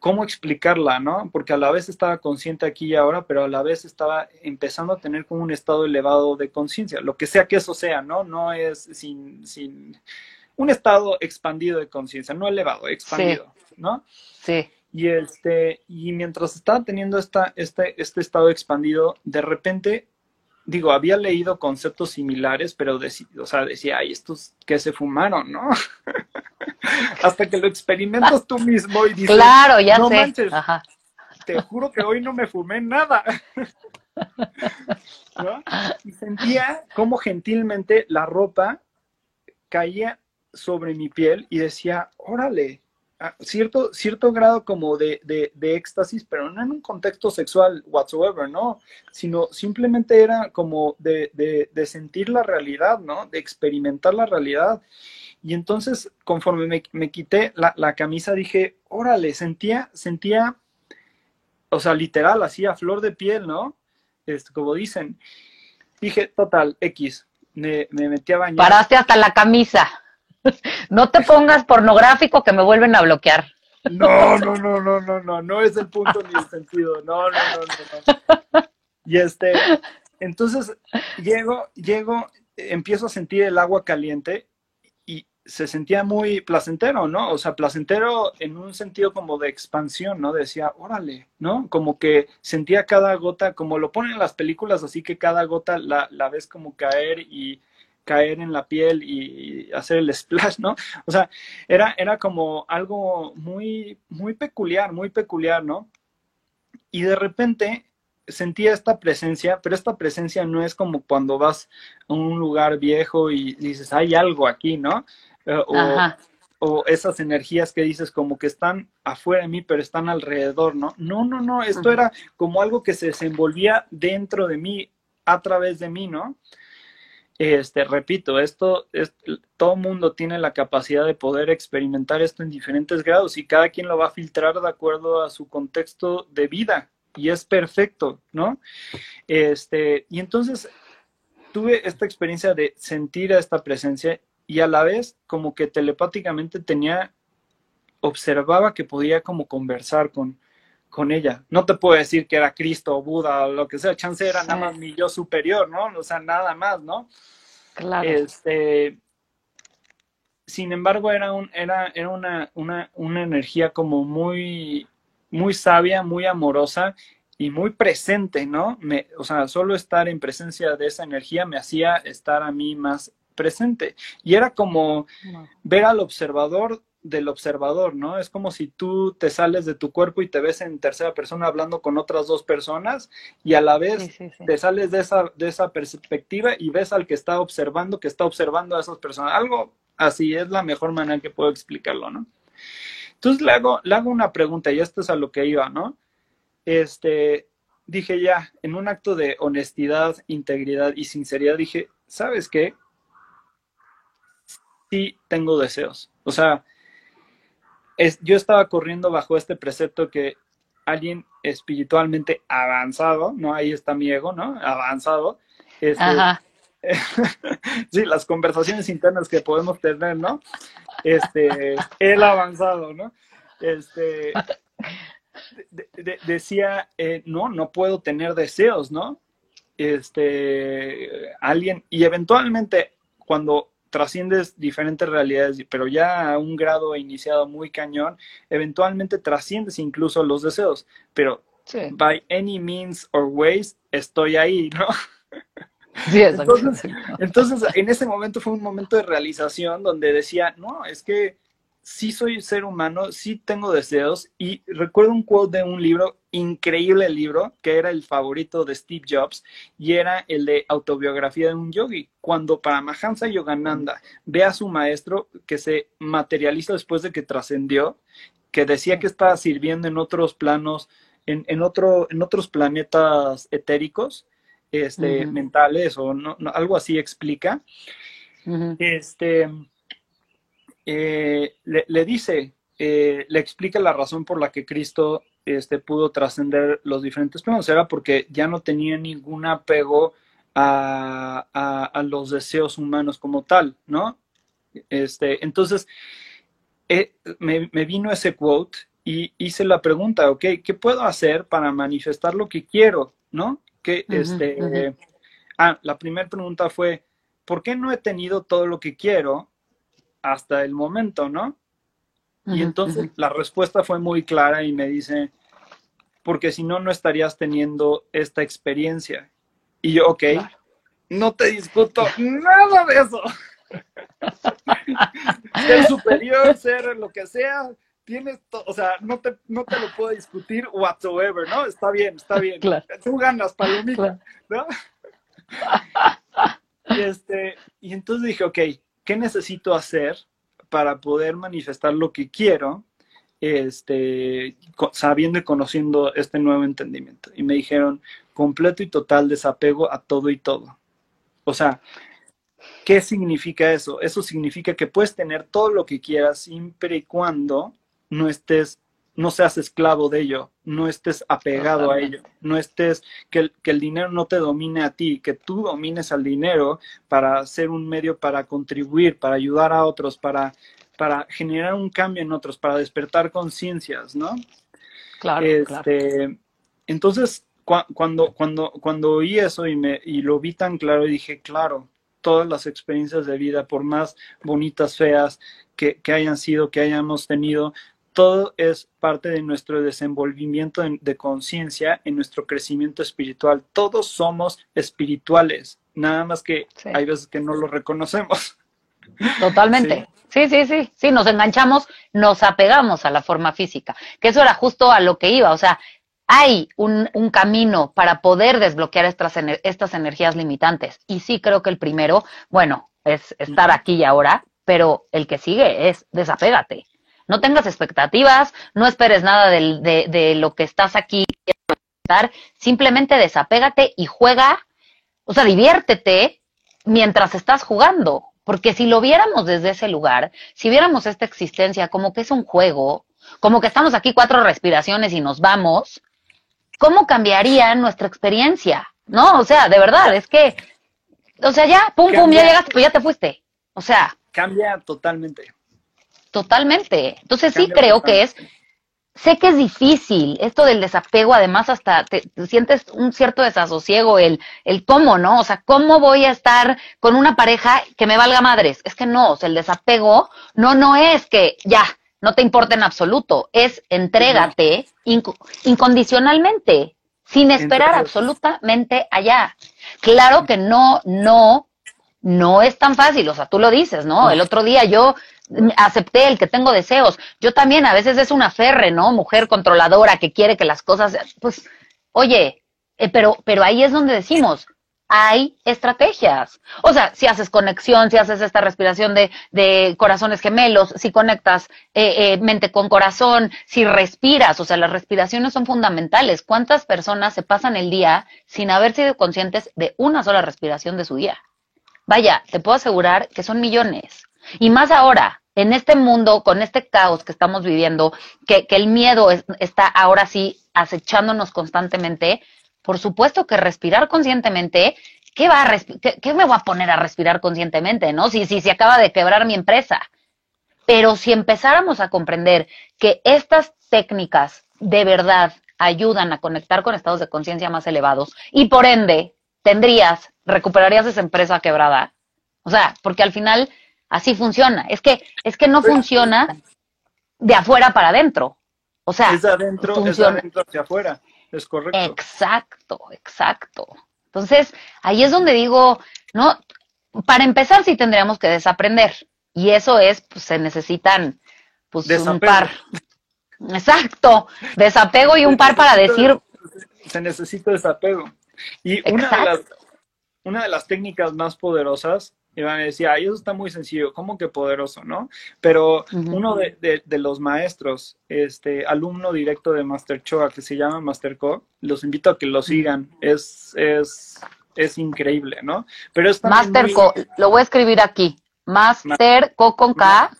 cómo explicarla, ¿no? Porque a la vez estaba consciente aquí y ahora, pero a la vez estaba empezando a tener como un estado elevado de conciencia, lo que sea que eso sea, ¿no? No es sin, sin un estado expandido de conciencia, no elevado, expandido, ¿no? Sí. Y, este, y mientras estaba teniendo esta, este, este estado expandido, de repente, digo, había leído conceptos similares, pero decía, o sea, decía, ay, estos que se fumaron, ¿no? Hasta que lo experimentas tú mismo y dices, claro, ya no Manches, te juro que hoy no me fumé nada. Y sentía como gentilmente la ropa caía sobre mi piel y decía, órale, cierto, cierto grado como de, de, éxtasis, pero no en un contexto sexual whatsoever, ¿no? Sino simplemente era como de, de, sentir la realidad, ¿no? De experimentar la realidad. Y entonces, conforme me, quité la, la, camisa, dije, órale, sentía, sentía, o sea, literal, así a flor de piel, ¿no? Este, como dicen. Dije, total, X, me, me metí a bañar. Paraste hasta la camisa. No te pongas pornográfico que me vuelven a bloquear. No, no, no, no, no, no, no es el punto ni el sentido. No, no, no, no. Y este, entonces llego, llego, empiezo a sentir el agua caliente y se sentía muy placentero, ¿no? O sea, placentero en un sentido como de expansión, ¿no? Decía, órale, ¿no? Como que sentía cada gota, como lo ponen en las películas, así que cada gota la, ves como caer y caer en la piel y, hacer el splash, ¿no? O sea, era, era como algo muy, muy peculiar, muy peculiar, ¿no? Y de repente sentía esta presencia, pero esta presencia no es como cuando vas a un lugar viejo y dices, hay algo aquí, ¿no? Eh, o, o, esas energías que dices como que están afuera de mí, pero están alrededor, ¿no? No, no, no, esto era como algo que se desenvolvía dentro de mí, a través de mí, ¿no? Este, repito, esto es, todo mundo tiene la capacidad de poder experimentar esto en diferentes grados y cada quien lo va a filtrar de acuerdo a su contexto de vida y es perfecto, ¿no? Este, y entonces tuve esta experiencia de sentir a esta presencia y a la vez como que telepáticamente tenía, observaba que podía como conversar con, con ella. No te puedo decir que era Cristo o Buda o lo que sea, chance era nada más mi yo superior, ¿no? O sea, nada más, ¿no? Claro. Este, sin embargo, era, un, era, era una, una, una energía como muy, muy sabia, muy amorosa y muy presente, ¿no? Me, o sea, solo estar en presencia de esa energía me hacía estar a mí más presente. Y era como ver al observador del observador, ¿no? Es como si tú te sales de tu cuerpo y te ves en tercera persona hablando con otras dos personas y a la vez te sales de esa, de esa perspectiva y ves al que está observando, que está observando a esas personas. Algo así es la mejor manera que puedo explicarlo, ¿no? Entonces le hago, le hago una pregunta y esto es a lo que iba, ¿no? Este, dije ya, en un acto de honestidad, integridad y sinceridad, dije, ¿sabes qué? Sí tengo deseos. O sea, es, yo estaba corriendo bajo este precepto que alguien espiritualmente avanzado, ¿no? Ahí está mi ego, ¿no? Avanzado. Este, sí, las conversaciones internas que podemos tener, ¿no? Este, el avanzado, ¿no? Este, decía, eh, no, no puedo tener deseos, ¿no? Este, alguien, y eventualmente cuando trasciendes diferentes realidades, pero ya a un grado iniciado muy cañón, eventualmente trasciendes incluso los deseos, pero by any means or ways estoy ahí, ¿no? Sí, entonces, entonces, en ese momento fue un momento de realización donde decía, no, es que sí soy ser humano, sí tengo deseos y recuerdo un quote de un libro, increíble libro, que era el favorito de Steve Jobs y era el de autobiografía de un yogi. Cuando Paramahansa Yogananda ve a su maestro que se materializa después de que trascendió, que decía que estaba sirviendo en otros planos, en, otro, en otros planetas etéricos, este, mentales o no, algo así explica. Este eh, le, dice, eh, le explica la razón por la que Cristo este, pudo trascender los diferentes planos, era porque ya no tenía ningún apego a, los deseos humanos como tal, ¿no? Este, entonces, eh, me, vino ese quote y hice la pregunta, ok, ¿qué puedo hacer para manifestar lo que quiero, ¿no? Que, este, ah, la primera pregunta fue, ¿por qué no he tenido todo lo que quiero hasta el momento, ¿no? y entonces la respuesta fue muy clara y me dice, porque si no, no estarías teniendo esta experiencia. Y yo, ok, no te discuto nada de eso. ser superior, ser lo que sea, tienes, o sea, no te, no te lo puedo discutir whatsoever, ¿no? Está bien, está bien. Tú ganas, palomita, ¿no? y, este, y entonces dije, ok, ¿qué necesito hacer para poder manifestar lo que quiero, este, sabiendo y conociendo este nuevo entendimiento? Y me dijeron, completo y total desapego a todo y todo. O sea, ¿qué significa eso? Eso significa que puedes tener todo lo que quieras siempre y cuando no estés no seas esclavo de ello, no estés apegado a ello, no estés, que el, que el, dinero no te domine a ti, que tú domines al dinero para ser un medio para contribuir, para ayudar a otros, para, para generar un cambio en otros, para despertar conciencias, ¿no? Claro, este, Entonces, cuando, cuando, cuando oí eso y, me, y lo vi tan claro, dije, claro, todas las experiencias de vida, por más bonitas, feas que, que hayan sido, que hayamos tenido, todo es parte de nuestro desenvolvimiento de, conciencia, en nuestro crecimiento espiritual. Todos somos espirituales, nada más que hay veces que no lo reconocemos. Totalmente. Sí. sí, sí, sí, nos enganchamos, nos apegamos a la forma física, que eso era justo a lo que iba, o sea, hay un, un camino para poder desbloquear estas, estas energías limitantes. Y sí creo que el primero, bueno, es estar aquí y ahora, pero el que sigue es desapégate. No tengas expectativas, no esperes nada de, de, lo que estás aquí. Simplemente desapégate y juega, o sea, diviértete mientras estás jugando. Porque si lo viéramos desde ese lugar, si viéramos esta existencia como que es un juego, como que estamos aquí cuatro respiraciones y nos vamos, ¿cómo cambiaría nuestra experiencia? No, o sea, de verdad, es que, o sea, ya, pum, pum, ya llegaste, pues ya te fuiste. O sea. Cambia totalmente. Totalmente. Entonces sí creo que es, sé que es difícil, esto del desapego, además hasta te, sientes un cierto desasosiego, el, el cómo, ¿no? O sea, ¿cómo voy a estar con una pareja que me valga madres? Es que no, o sea, el desapego no, no es que ya, no te importa en absoluto, es entrégate incondicionalmente, sin esperar absolutamente allá. Claro que no, no, no es tan fácil, o sea, tú lo dices, ¿no? El otro día yo acepté el que tengo deseos. Yo también a veces es una ferre, ¿no? Mujer controladora que quiere que las cosas, pues, oye, eh, pero, pero ahí es donde decimos, hay estrategias. O sea, si haces conexión, si haces esta respiración de, de corazones gemelos, si conectas eh, eh, mente con corazón, si respiras, o sea, las respiraciones son fundamentales. ¿Cuántas personas se pasan el día sin haber sido conscientes de una sola respiración de su día? Vaya, te puedo asegurar que son millones. Y más ahora, en este mundo, con este caos que estamos viviendo, que, que el miedo está ahora sí acechándonos constantemente, por supuesto que respirar conscientemente, ¿qué, va a qué, me voy a poner a respirar conscientemente, no? Si, si se acaba de quebrar mi empresa. Pero si empezáramos a comprender que estas técnicas de verdad ayudan a conectar con estados de conciencia más elevados y por ende tendrías, recuperarías esa empresa quebrada. O sea, porque al final así funciona. Es que, es que no funciona de afuera para adentro. O sea, es de adentro, es de adentro hacia afuera. Es correcto. Exacto, exacto. Entonces, ahí es donde digo, ¿no? Para empezar, sí tendríamos que desaprender. Y eso es, pues se necesitan, pues un par. Exacto, desapego y un par para decir. Se necesita desapego. Y una de, las, una de las técnicas más poderosas y van a decir, ay, eso está muy sencillo, ¿cómo que poderoso, no? Pero uno de, los maestros, este, alumno directo de Master Choa, que se llama Master Co, los invito a que lo sigan, es, es, es increíble, ¿no? Pero es Master Co, lo voy a escribir aquí, Master Co con K.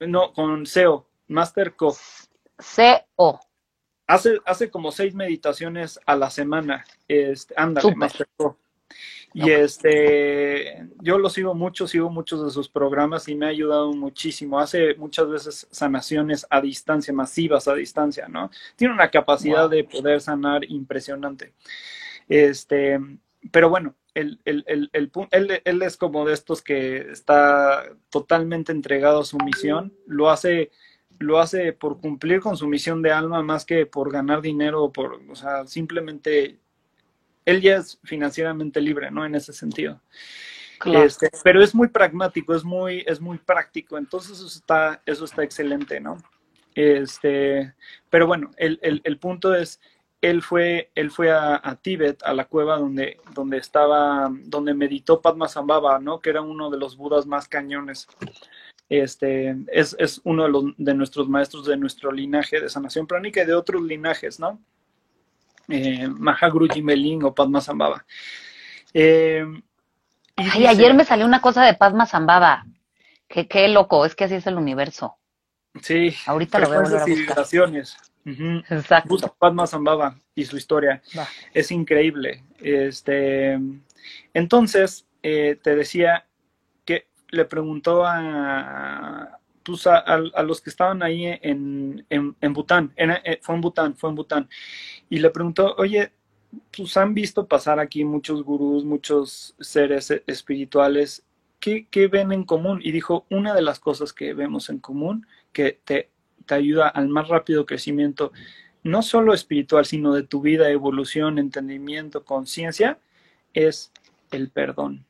No, con CO, Master Co. CO. Hace, hace como seis meditaciones a la semana, este, ándale, Master Co. Y este, yo lo sigo mucho, sigo muchos de sus programas y me ha ayudado muchísimo. Hace muchas veces sanaciones a distancia, masivas a distancia, ¿no? Tiene una capacidad de poder sanar impresionante. Este, pero bueno, él, él, él, es como de estos que está totalmente entregado a su misión, lo hace, lo hace por cumplir con su misión de alma más que por ganar dinero, o por, o sea, simplemente él ya es financieramente libre, ¿no? En ese sentido. Este, pero es muy pragmático, es muy, es muy práctico, entonces eso está, eso está excelente, ¿no? Este, pero bueno, el, punto es, él fue, él fue a, Tíbet, a la cueva donde, donde estaba, donde meditó Padmasambhava, ¿no? Que era uno de los budas más cañones. Este, es, es uno de, los, de nuestros maestros de nuestro linaje de sanación pránica y de otros linajes, ¿no? Eh, Mahaguruji Melin o Padma Zambaba. Eh, Ay, ayer me salió una cosa de Padma Zambaba. Qué, qué loco, es que así es el universo. Sí, ahorita lo a civilizaciones. Exacto. Padma Zambaba y su historia. Es increíble. Este, entonces, eh, te decía que le preguntó a, pues, a, los que estaban ahí en, en, Bután, eh, fue en Bután, fue en Bután, y le preguntó, oye, pues han visto pasar aquí muchos gurús, muchos seres espirituales, ¿qué, ven en común? Y dijo, una de las cosas que vemos en común, que te, te ayuda al más rápido crecimiento, no solo espiritual, sino de tu vida, evolución, entendimiento, conciencia, es el perdón.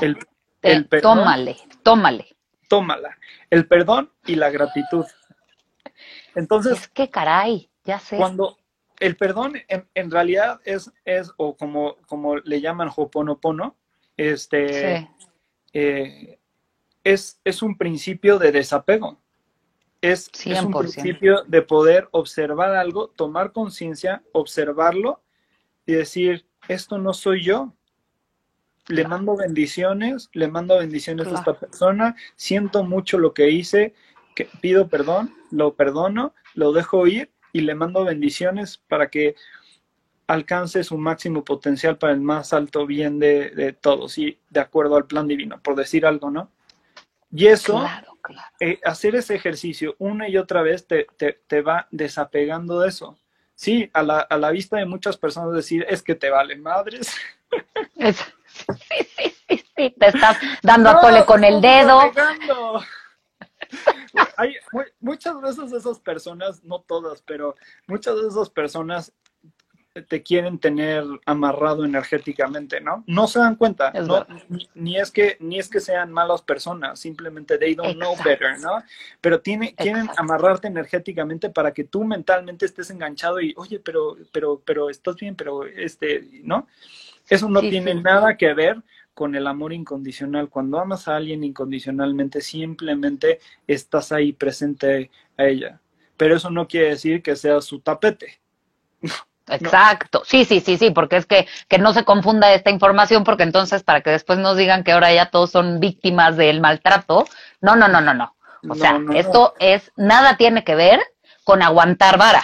el, el perdón, tómale, tómale. Tómala. El perdón y la gratitud. Entonces. Es que caray, ya sé. Cuando el perdón en, realidad es, es, o como, como le llaman Hoponopono, este, eh, es, es un principio de desapego. Es, es, un principio de poder observar algo, tomar conciencia, observarlo y decir, esto no soy yo. Le mando bendiciones, le mando bendiciones a esta persona, siento mucho lo que hice, que pido perdón, lo perdono, lo dejo ir y le mando bendiciones para que alcance su máximo potencial para el más alto bien de, todos y de acuerdo al plan divino, por decir algo, ¿no? Y eso, eh, hacer ese ejercicio una y otra vez te, te, va desapegando de eso. Sí, a la, a la, vista de muchas personas decir, es que te vale madres. Sí, sí, sí, sí, te estás dando a tole con el dedo. Hay muchas veces esas personas, no todas, pero muchas de esas personas te quieren tener amarrado energéticamente, ¿no? No se dan cuenta, no, ni, es que ni es que sean malas personas, simplemente they don't know better, ¿no? Pero tiene, quieren amarrarte energéticamente para que tú mentalmente estés enganchado y, oye, pero, pero, pero estás bien, pero este, ¿no? Eso no tiene nada que ver con el amor incondicional. Cuando amas a alguien incondicionalmente, simplemente estás ahí presente a ella. Pero eso no quiere decir que sea su tapete. Exacto, sí, sí, sí, sí, porque es que, que no se confunda esta información, porque entonces para que después nos digan que ahora ya todos son víctimas del maltrato, no, no, no, no, no. O sea, esto es, nada tiene que ver con aguantar vara.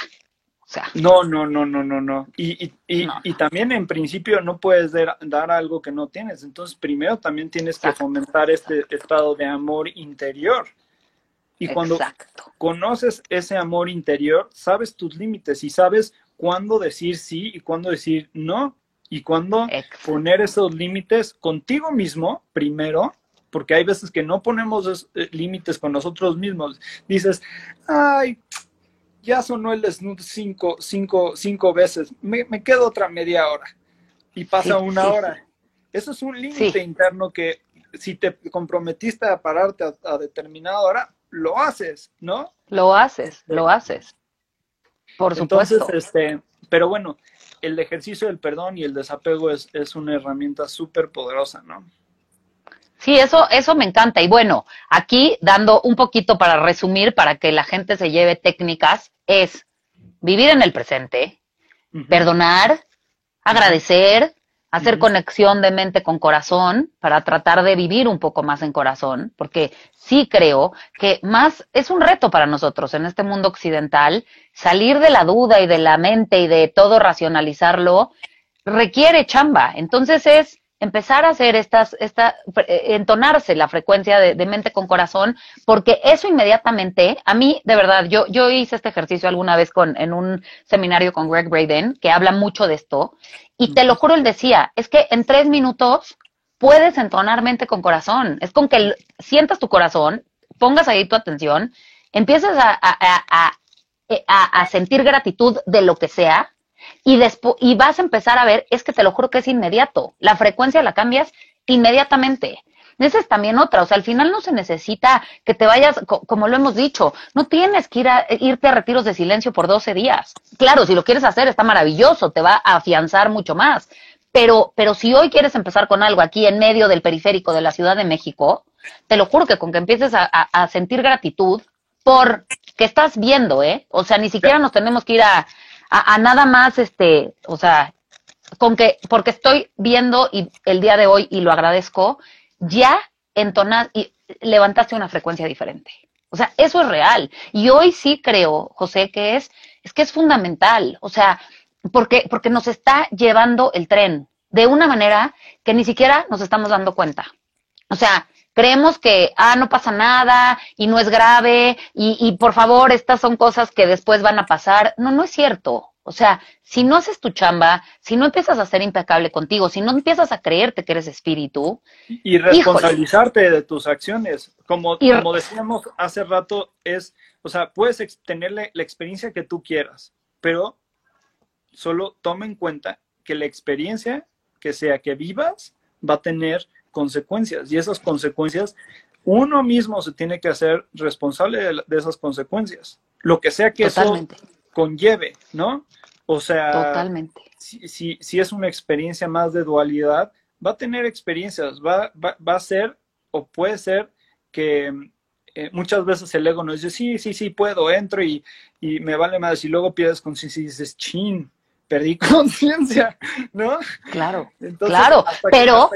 O sea. No, no, no, no, no, no. Y, y, y, y también en principio no puedes dar, dar, algo que no tienes. Entonces, primero también tienes que fomentar este estado de amor interior. Y cuando conoces ese amor interior, sabes tus límites y sabes cuándo decir sí y cuándo decir no y cuándo poner esos límites contigo mismo primero, porque hay veces que no ponemos eh, límites con nosotros mismos. Dices, ay, ya sonó el snoot cinco, cinco, cinco veces, me, quedo otra media hora y pasa una hora. Eso es un límite interno que si te comprometiste a pararte a, a determinada hora, lo haces, ¿no? Lo haces, lo haces. Por supuesto. Entonces, este, pero bueno, el ejercicio del perdón y el desapego es, es una herramienta súper poderosa, ¿no? Sí, eso, eso me encanta. Y bueno, aquí dando un poquito para resumir, para que la gente se lleve técnicas, es vivir en el presente, perdonar, agradecer, hacer conexión de mente con corazón para tratar de vivir un poco más en corazón, porque sí creo que más es un reto para nosotros en este mundo occidental, salir de la duda y de la mente y de todo racionalizarlo requiere chamba. Entonces es empezar a hacer estas, esta, eh, entonarse la frecuencia de, mente con corazón, porque eso inmediatamente, a mí, de verdad, yo, yo hice este ejercicio alguna vez con, en un seminario con Greg Braden, que habla mucho de esto, y te lo juro, él decía, es que en tres minutos puedes entonar mente con corazón, es con que sientas tu corazón, pongas ahí tu atención, empiezas a, a, a, a sentir gratitud de lo que sea, y, después, y vas a empezar a ver, es que te lo juro que es inmediato. La frecuencia la cambias inmediatamente. Esa es también otra, o sea, al final no se necesita que te vayas, como lo hemos dicho, no tienes que ir a, irte a retiros de silencio por 12 días. Claro, si lo quieres hacer está maravilloso, te va a afianzar mucho más. Pero, pero si hoy quieres empezar con algo aquí en medio del periférico de la Ciudad de México, te lo juro que con que empieces a, a sentir gratitud por que estás viendo, ¿eh? O sea, ni siquiera nos tenemos que ir a, a, nada más, este, o sea, con que, porque estoy viendo y el día de hoy y lo agradezco, ya entonas y levantaste una frecuencia diferente. O sea, eso es real. Y hoy sí creo, José, que es, es que es fundamental. O sea, porque, porque nos está llevando el tren de una manera que ni siquiera nos estamos dando cuenta. O sea, creemos que, ah, no pasa nada y no es grave y, y por favor, estas son cosas que después van a pasar. No, no es cierto. O sea, si no haces tu chamba, si no empiezas a ser impecable contigo, si no empiezas a creerte que eres espíritu. Y responsabilizarte de tus acciones. Como, como decíamos hace rato, es, o sea, puedes tener la experiencia que tú quieras, pero solo toma en cuenta que la experiencia que sea que vivas va a tener consecuencias y esas consecuencias uno mismo se tiene que hacer responsable de, esas consecuencias, lo que sea que eso conlleve, ¿no? O sea, Totalmente. Si, si, es una experiencia más de dualidad, va a tener experiencias, va, va, a ser o puede ser que eh, muchas veces el ego nos dice, sí, sí, sí, puedo, entro y, y me vale más, y luego pierdes conciencia y dices, chin, perdí conciencia, ¿no? Claro, claro, pero...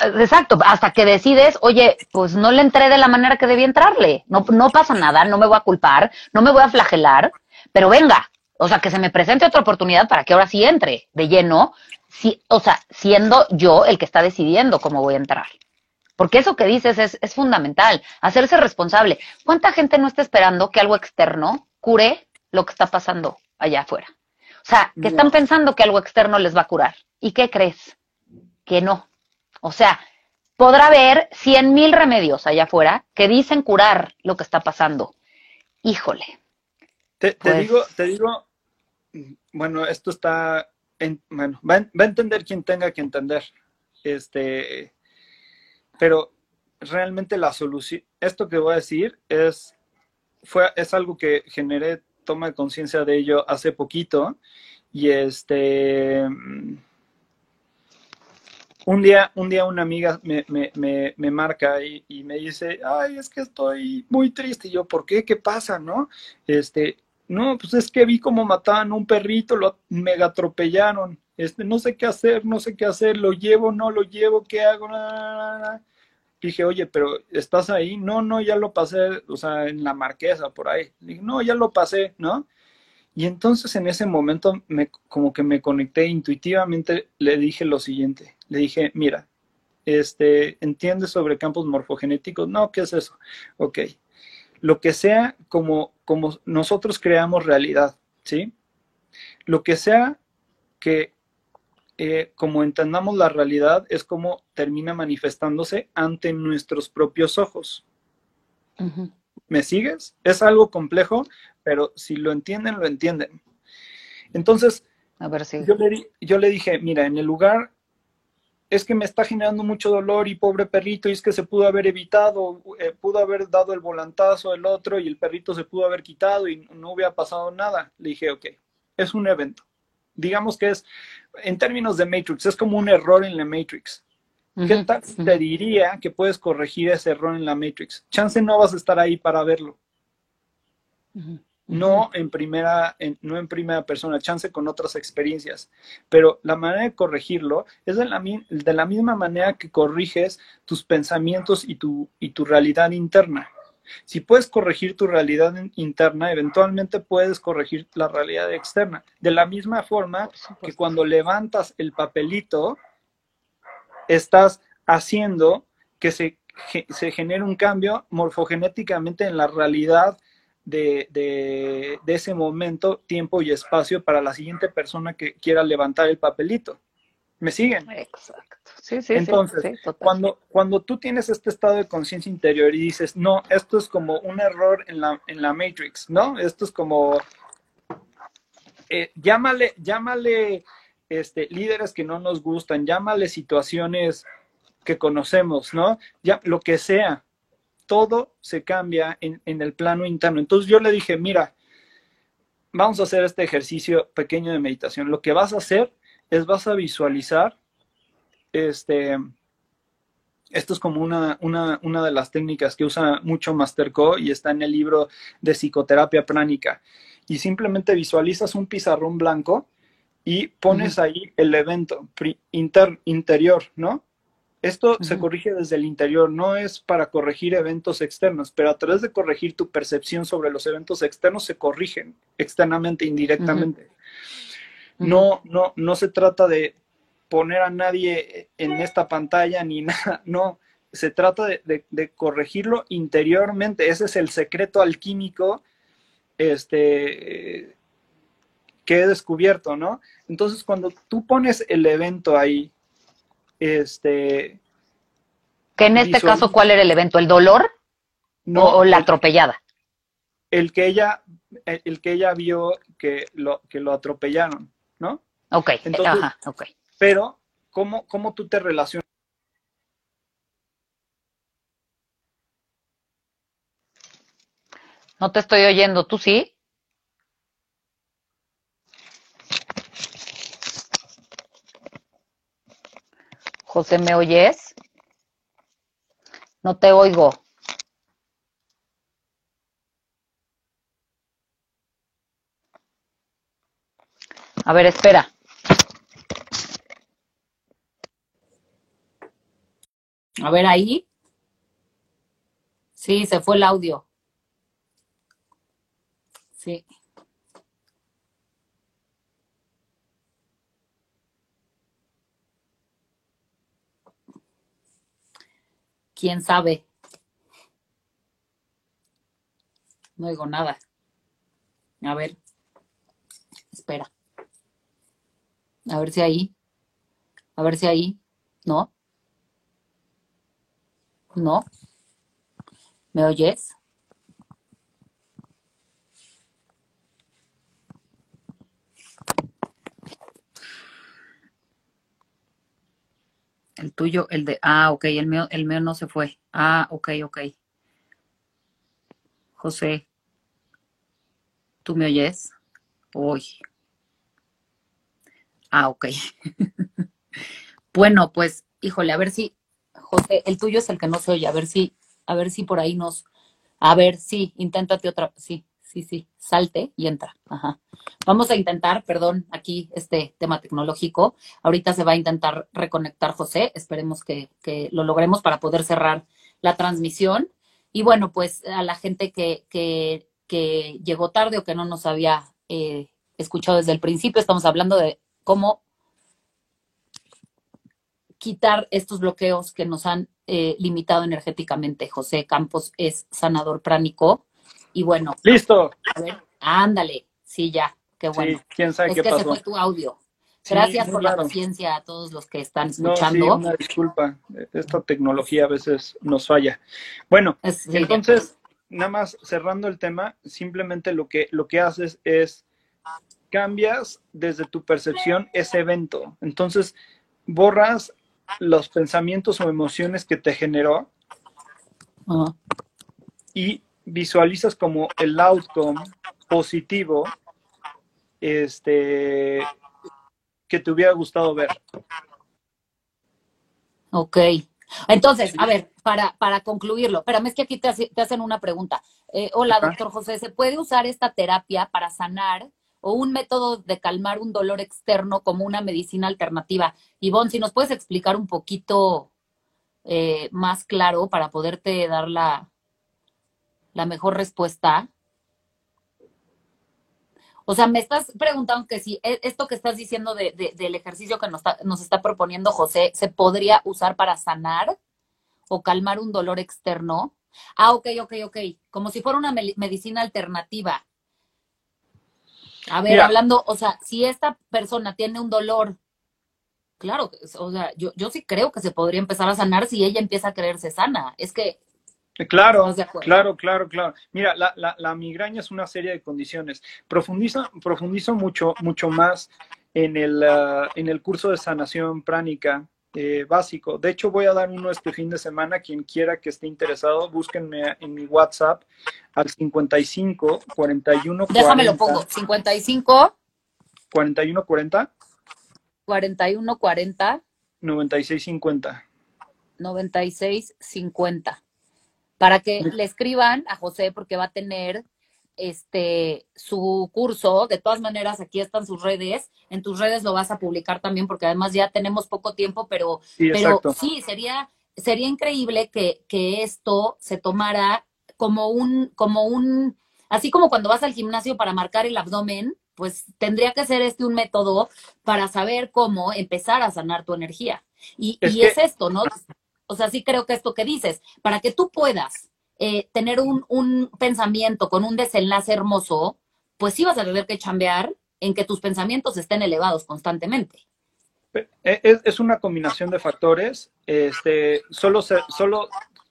Exacto, hasta que decides, oye, pues no le entré de la manera que debía entrarle, no, no pasa nada, no me voy a culpar, no me voy a flagelar, pero venga, o sea, que se me presente otra oportunidad para que ahora sí entre de lleno, si, o sea, siendo yo el que está decidiendo cómo voy a entrar. Porque eso que dices es, es fundamental, hacerse responsable. ¿Cuánta gente no está esperando que algo externo cure lo que está pasando allá afuera? O sea, que están pensando que algo externo les va a curar. ¿Y qué crees? Que no o sea, podrá haber cien mil remedios allá afuera que dicen curar lo que está pasando. Híjole. Te, pues digo, te digo, bueno, esto está, en, bueno, va, va, a entender quien tenga que entender. Este, pero realmente la solución, esto que voy a decir es, fue, es algo que generé toma de conciencia de ello hace poquito y este un día, un día una amiga me, me, me, me marca y, me dice, ay, es que estoy muy triste. Y yo, ¿por qué? ¿Qué pasa? ¿No? Este, no, pues es que vi cómo mataban a un perrito, lo mega atropellaron. Este, no sé qué hacer, no sé qué hacer, lo llevo, no lo llevo, ¿qué hago? Dije, oye, pero ¿estás ahí? No, no, ya lo pasé, o sea, en la marquesa, por ahí. Dije, no, ya lo pasé, ¿no? Y entonces en ese momento, me, como que me conecté intuitivamente, le dije lo siguiente, le dije, mira, este, ¿entiendes sobre campos morfogenéticos? No, ¿qué es eso? Ok, lo que sea como, como nosotros creamos realidad, ¿sí? Lo que sea que eh, como entendamos la realidad es como termina manifestándose ante nuestros propios ojos. Uh -huh. ¿Me sigues? Es algo complejo, pero si lo entienden, lo entienden. Entonces, A ver, sí. yo, le, yo le dije, mira, en el lugar es que me está generando mucho dolor y pobre perrito, y es que se pudo haber evitado, eh, pudo haber dado el volantazo el otro y el perrito se pudo haber quitado y no hubiera pasado nada. Le dije, ok, es un evento. Digamos que es, en términos de Matrix, es como un error en la Matrix. ¿Qué tal uh te diría que puedes corregir ese error en la Matrix? Chance no vas a estar ahí para verlo. Uh -huh. No en primera, en, no en primera persona, chance con otras experiencias. Pero la manera de corregirlo es de la, de la misma manera que corriges tus pensamientos y tu, y tu realidad interna. Si puedes corregir tu realidad interna, eventualmente puedes corregir la realidad externa. De la misma forma que cuando levantas el papelito, estás haciendo que se, se genere un cambio morfogenéticamente en la realidad de, de, de, ese momento, tiempo y espacio para la siguiente persona que quiera levantar el papelito. ¿Me siguen? Exacto. Sí, sí, Entonces, sí, sí, cuando, cuando tú tienes este estado de conciencia interior y dices, no, esto es como un error en la, en la Matrix, ¿no? Esto es como, eh, llámale, llámale este, líderes que no nos gustan, llámale situaciones que conocemos, ¿no? Ya, lo que sea, todo se cambia en, en, el plano interno. Entonces yo le dije, mira, vamos a hacer este ejercicio pequeño de meditación. Lo que vas a hacer es vas a visualizar, este, esto es como una, una, una de las técnicas que usa mucho Masterco y está en el libro de psicoterapia pránica. Y simplemente visualizas un pizarrón blanco y pones uh -huh. ahí el evento inter, interior, ¿no? Esto uh -huh. se corrige desde el interior, no es para corregir eventos externos, pero a través de corregir tu percepción sobre los eventos externos se corrigen externamente, indirectamente. Uh -huh. No, no, no se trata de poner a nadie en esta pantalla ni nada, no, se trata de, de, de corregirlo interiormente, ese es el secreto alquímico este, que he descubierto, ¿no? Entonces, cuando tú pones el evento ahí, este... Que en este visual... caso, ¿cuál era el evento? ¿El dolor no, o, o la el, atropellada? El que ella, el que ella vio que lo, que lo atropellaron, ¿no? Ok, Entonces, ajá, ok. Pero, ¿cómo, cómo tú te relacionas? No te estoy oyendo, ¿tú sí? José, ¿me oyes? No te oigo. A ver, espera. A ver ahí. Sí, se fue el audio. Sí. ¿Quién sabe? No oigo nada. A ver. Espera. A ver si ahí. A ver si ahí. ¿No? ¿No? ¿Me oyes? El tuyo, el de, ah, ok, el mío, el mío no se fue. Ah, ok, ok. José, ¿tú me oyes? Uy. Ah, ok. bueno, pues, híjole, a ver si, José, el tuyo es el que no se oye, a ver si, a ver si por ahí nos, a ver, sí, inténtate otra, sí, sí, sí, salte y entra. Ajá. Vamos a intentar, perdón, aquí este tema tecnológico. Ahorita se va a intentar reconectar José. Esperemos que, lo logremos para poder cerrar la transmisión. Y bueno, pues a la gente que, que, llegó tarde o que no nos había eh, escuchado desde el principio, estamos hablando de cómo quitar estos bloqueos que nos han eh, limitado energéticamente. José Campos es sanador pránico. Y bueno. Listo. A ver, ándale. Sí, ya. Qué bueno. Sí, quién sabe es qué que se fue tu audio. Gracias por la paciencia a todos los que están escuchando. No, una disculpa. Esta tecnología a veces nos falla. Bueno, entonces, nada más cerrando el tema, simplemente lo que, lo que haces es cambias desde tu percepción ese evento. Entonces, borras los pensamientos o emociones que te generó y visualizas como el outcome positivo este, que te hubiera gustado ver. Ok. Entonces, a ver, para, para concluirlo, espérame, es que aquí te, hacen una pregunta. Eh, hola, doctor José, ¿se puede usar esta terapia para sanar o un método de calmar un dolor externo como una medicina alternativa. Ivonne, si nos puedes explicar un poquito eh, más claro para poderte dar la, la mejor respuesta. O sea, me estás preguntando que si e, esto que estás diciendo del ejercicio que nos está, nos está proponiendo José, ¿se podría usar para sanar o calmar un dolor externo? Ah, ok, ok, ok. Como si fuera una medicina alternativa. A ver, hablando, o sea, si esta persona tiene un dolor, claro, o sea, yo, yo sí creo que se podría empezar a sanar si ella empieza a creerse sana. Es que Claro, claro, claro, claro. Mira, la, la, la, migraña es una serie de condiciones. Profundizo, profundizo mucho, mucho más en el, ah, en el curso de sanación pránica eh, básico. De hecho, voy a dar uno este fin de semana. Quien quiera que esté interesado, búsquenme en mi WhatsApp al 55 41 Déjame lo pongo. 55 41 40 41 40 96 50 96 50 para que le escriban a José porque va a tener este, su curso. De todas maneras, aquí están sus redes. En tus redes lo vas a publicar también porque además ya tenemos poco tiempo, pero sí, pero sí sería, sería increíble que, que esto se tomara como un, como un, así como cuando vas al gimnasio para marcar el abdomen, pues tendría que ser este un método para saber cómo empezar a sanar tu energía. Y y es esto, ¿no? O sea, sí creo que esto que dices, para que tú puedas eh, tener un, pensamiento con un desenlace hermoso, pues sí vas a tener que chambear en que tus pensamientos estén elevados constantemente. Eh, es, es una combinación de factores. Este, solo, solo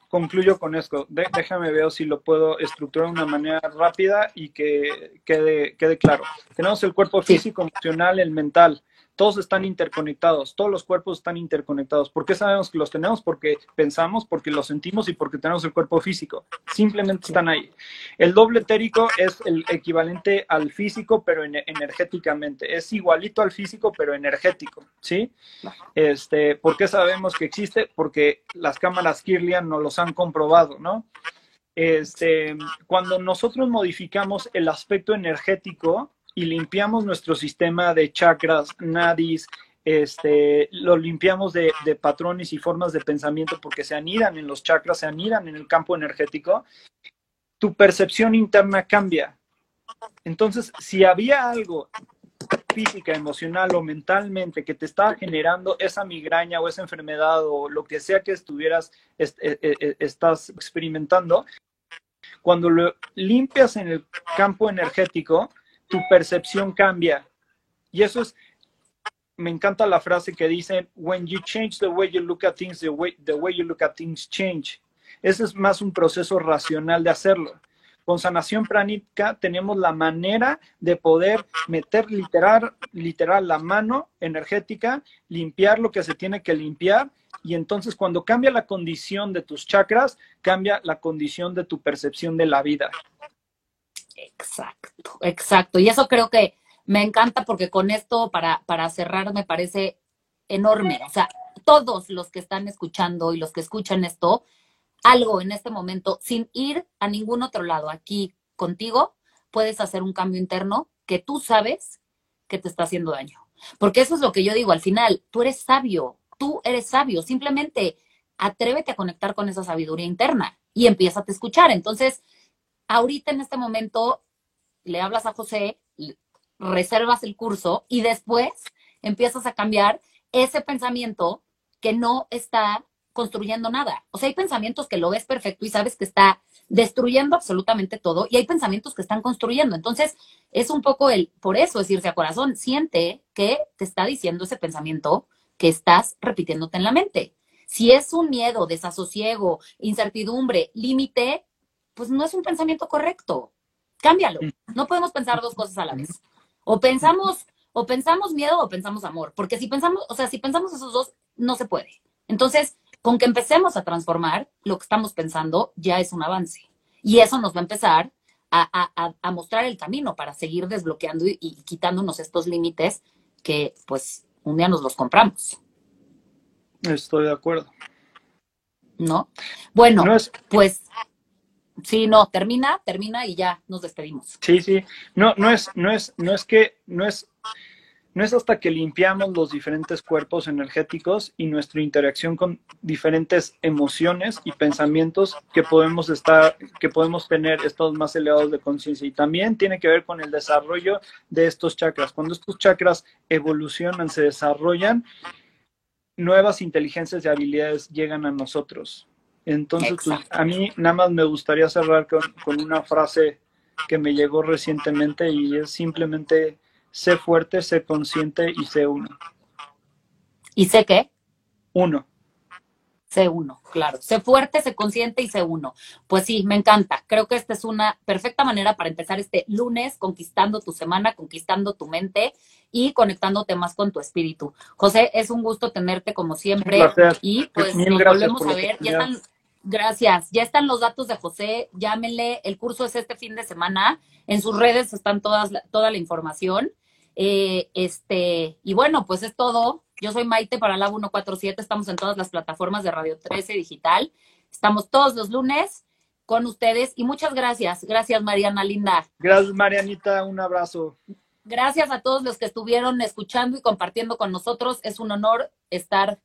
concluyo con esto. déjame ver si lo puedo estructurar de una manera rápida y que quede, quede claro. Tenemos el cuerpo físico, emocional, el mental todos están interconectados, todos los cuerpos están interconectados. ¿Por qué sabemos que los tenemos? Porque pensamos, porque los sentimos y porque tenemos el cuerpo físico. Simplemente están ahí. El doble etérico es el equivalente al físico, pero energéticamente. Es igualito al físico, pero energético, ¿sí? Este, ¿Por qué sabemos que existe? Porque las cámaras Kirlian nos los han comprobado, ¿no? Este, cuando nosotros modificamos el aspecto energético, y limpiamos nuestro sistema de chakras, nadis, este, lo limpiamos de, patrones y formas de pensamiento porque se anidan en los chakras, se anidan en el campo energético, tu percepción interna cambia. Entonces, si había algo física, emocional o mentalmente que te estaba generando esa migraña o esa enfermedad o lo que sea que estuvieras, e, e, e, estás experimentando, cuando lo limpias en el campo energético, tu percepción cambia. Y eso es, me encanta la frase que dice, when you change the way you look at things, the way, the way you look at things change. Ese es más un proceso racional de hacerlo. con sanación pránica tenemos la manera de poder meter literal, literal la mano energética, limpiar lo que se tiene que limpiar y entonces cuando cambia la condición de tus chakras, cambia la condición de tu percepción de la vida. Exacto, exacto. Y eso creo que me encanta porque con esto, para, para cerrar, me parece enorme. O sea, todos los que están escuchando y los que escuchan esto, algo en este momento, sin ir a ningún otro lado, aquí contigo, puedes hacer un cambio interno que tú sabes que te está haciendo daño. Porque eso es lo que yo digo, al final, tú eres sabio, tú eres sabio, simplemente atrévete a conectar con esa sabiduría interna y empieza a escuchar. Entonces, ahorita en este momento, le hablas a José, reservas el curso y después empiezas a cambiar ese pensamiento que no está construyendo nada. O sea, hay pensamientos que lo ves perfecto y sabes que está destruyendo absolutamente todo y hay pensamientos que están construyendo. Entonces, es un poco el, por eso decirse a corazón, siente que te está diciendo ese pensamiento que estás repitiéndote en la mente. Si es un miedo, desasosiego, incertidumbre, límite, pues no es un pensamiento correcto. Cámbialo. No podemos pensar dos cosas a la vez. O pensamos, o pensamos miedo o pensamos amor, porque si pensamos, o sea, si pensamos esos dos, no se puede. Entonces, con que empecemos a transformar lo que estamos pensando, ya es un avance. Y eso nos va a empezar a, mostrar el camino para seguir desbloqueando y, quitándonos estos límites que, pues, un día nos los compramos. Estoy de acuerdo. ¿No? Bueno, pues Sí, no, termina, termina y ya nos despedimos. Sí, sí. No, no es, no es, no es que, no es, no es hasta que limpiamos los diferentes cuerpos energéticos y nuestra interacción con diferentes emociones y pensamientos que podemos estar, que podemos tener estados más elevados de conciencia. Y también tiene que ver con el desarrollo de estos chakras. Cuando estos chakras evolucionan, se desarrollan, nuevas inteligencias y habilidades llegan a nosotros. Entonces, pues, a mí nada más me gustaría cerrar con, con una frase que me llegó recientemente y es simplemente sé fuerte, sé consciente y sé uno. ¿Y sé qué? Uno. Sé uno, claro. Sé fuerte, sé consciente y sé uno. Pues sí, me encanta. Creo que esta es una perfecta manera para empezar este lunes conquistando tu semana, conquistando tu mente y conectándote más con tu espíritu. José, es un gusto tenerte como siempre. Y pues nos volvemos a ver. Ya están, gracias. Ya están los datos de José. Llámenle. El curso es este fin de semana. En sus redes están todas, toda la información. Eh, este, y bueno, pues es todo. Yo soy Maite para Lab 147, estamos en todas las plataformas de Radio 13 Digital. Estamos todos los lunes con ustedes y muchas gracias. Gracias, Mariana Linda. Gracias, Marianita. Un abrazo. Gracias a todos los que estuvieron escuchando y compartiendo con nosotros. Es un honor estar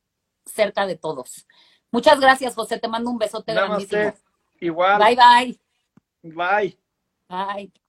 cerca de todos. Muchas gracias, José. Te mando un besote grandísimo. Igual. Bye, bye. Bye. Bye.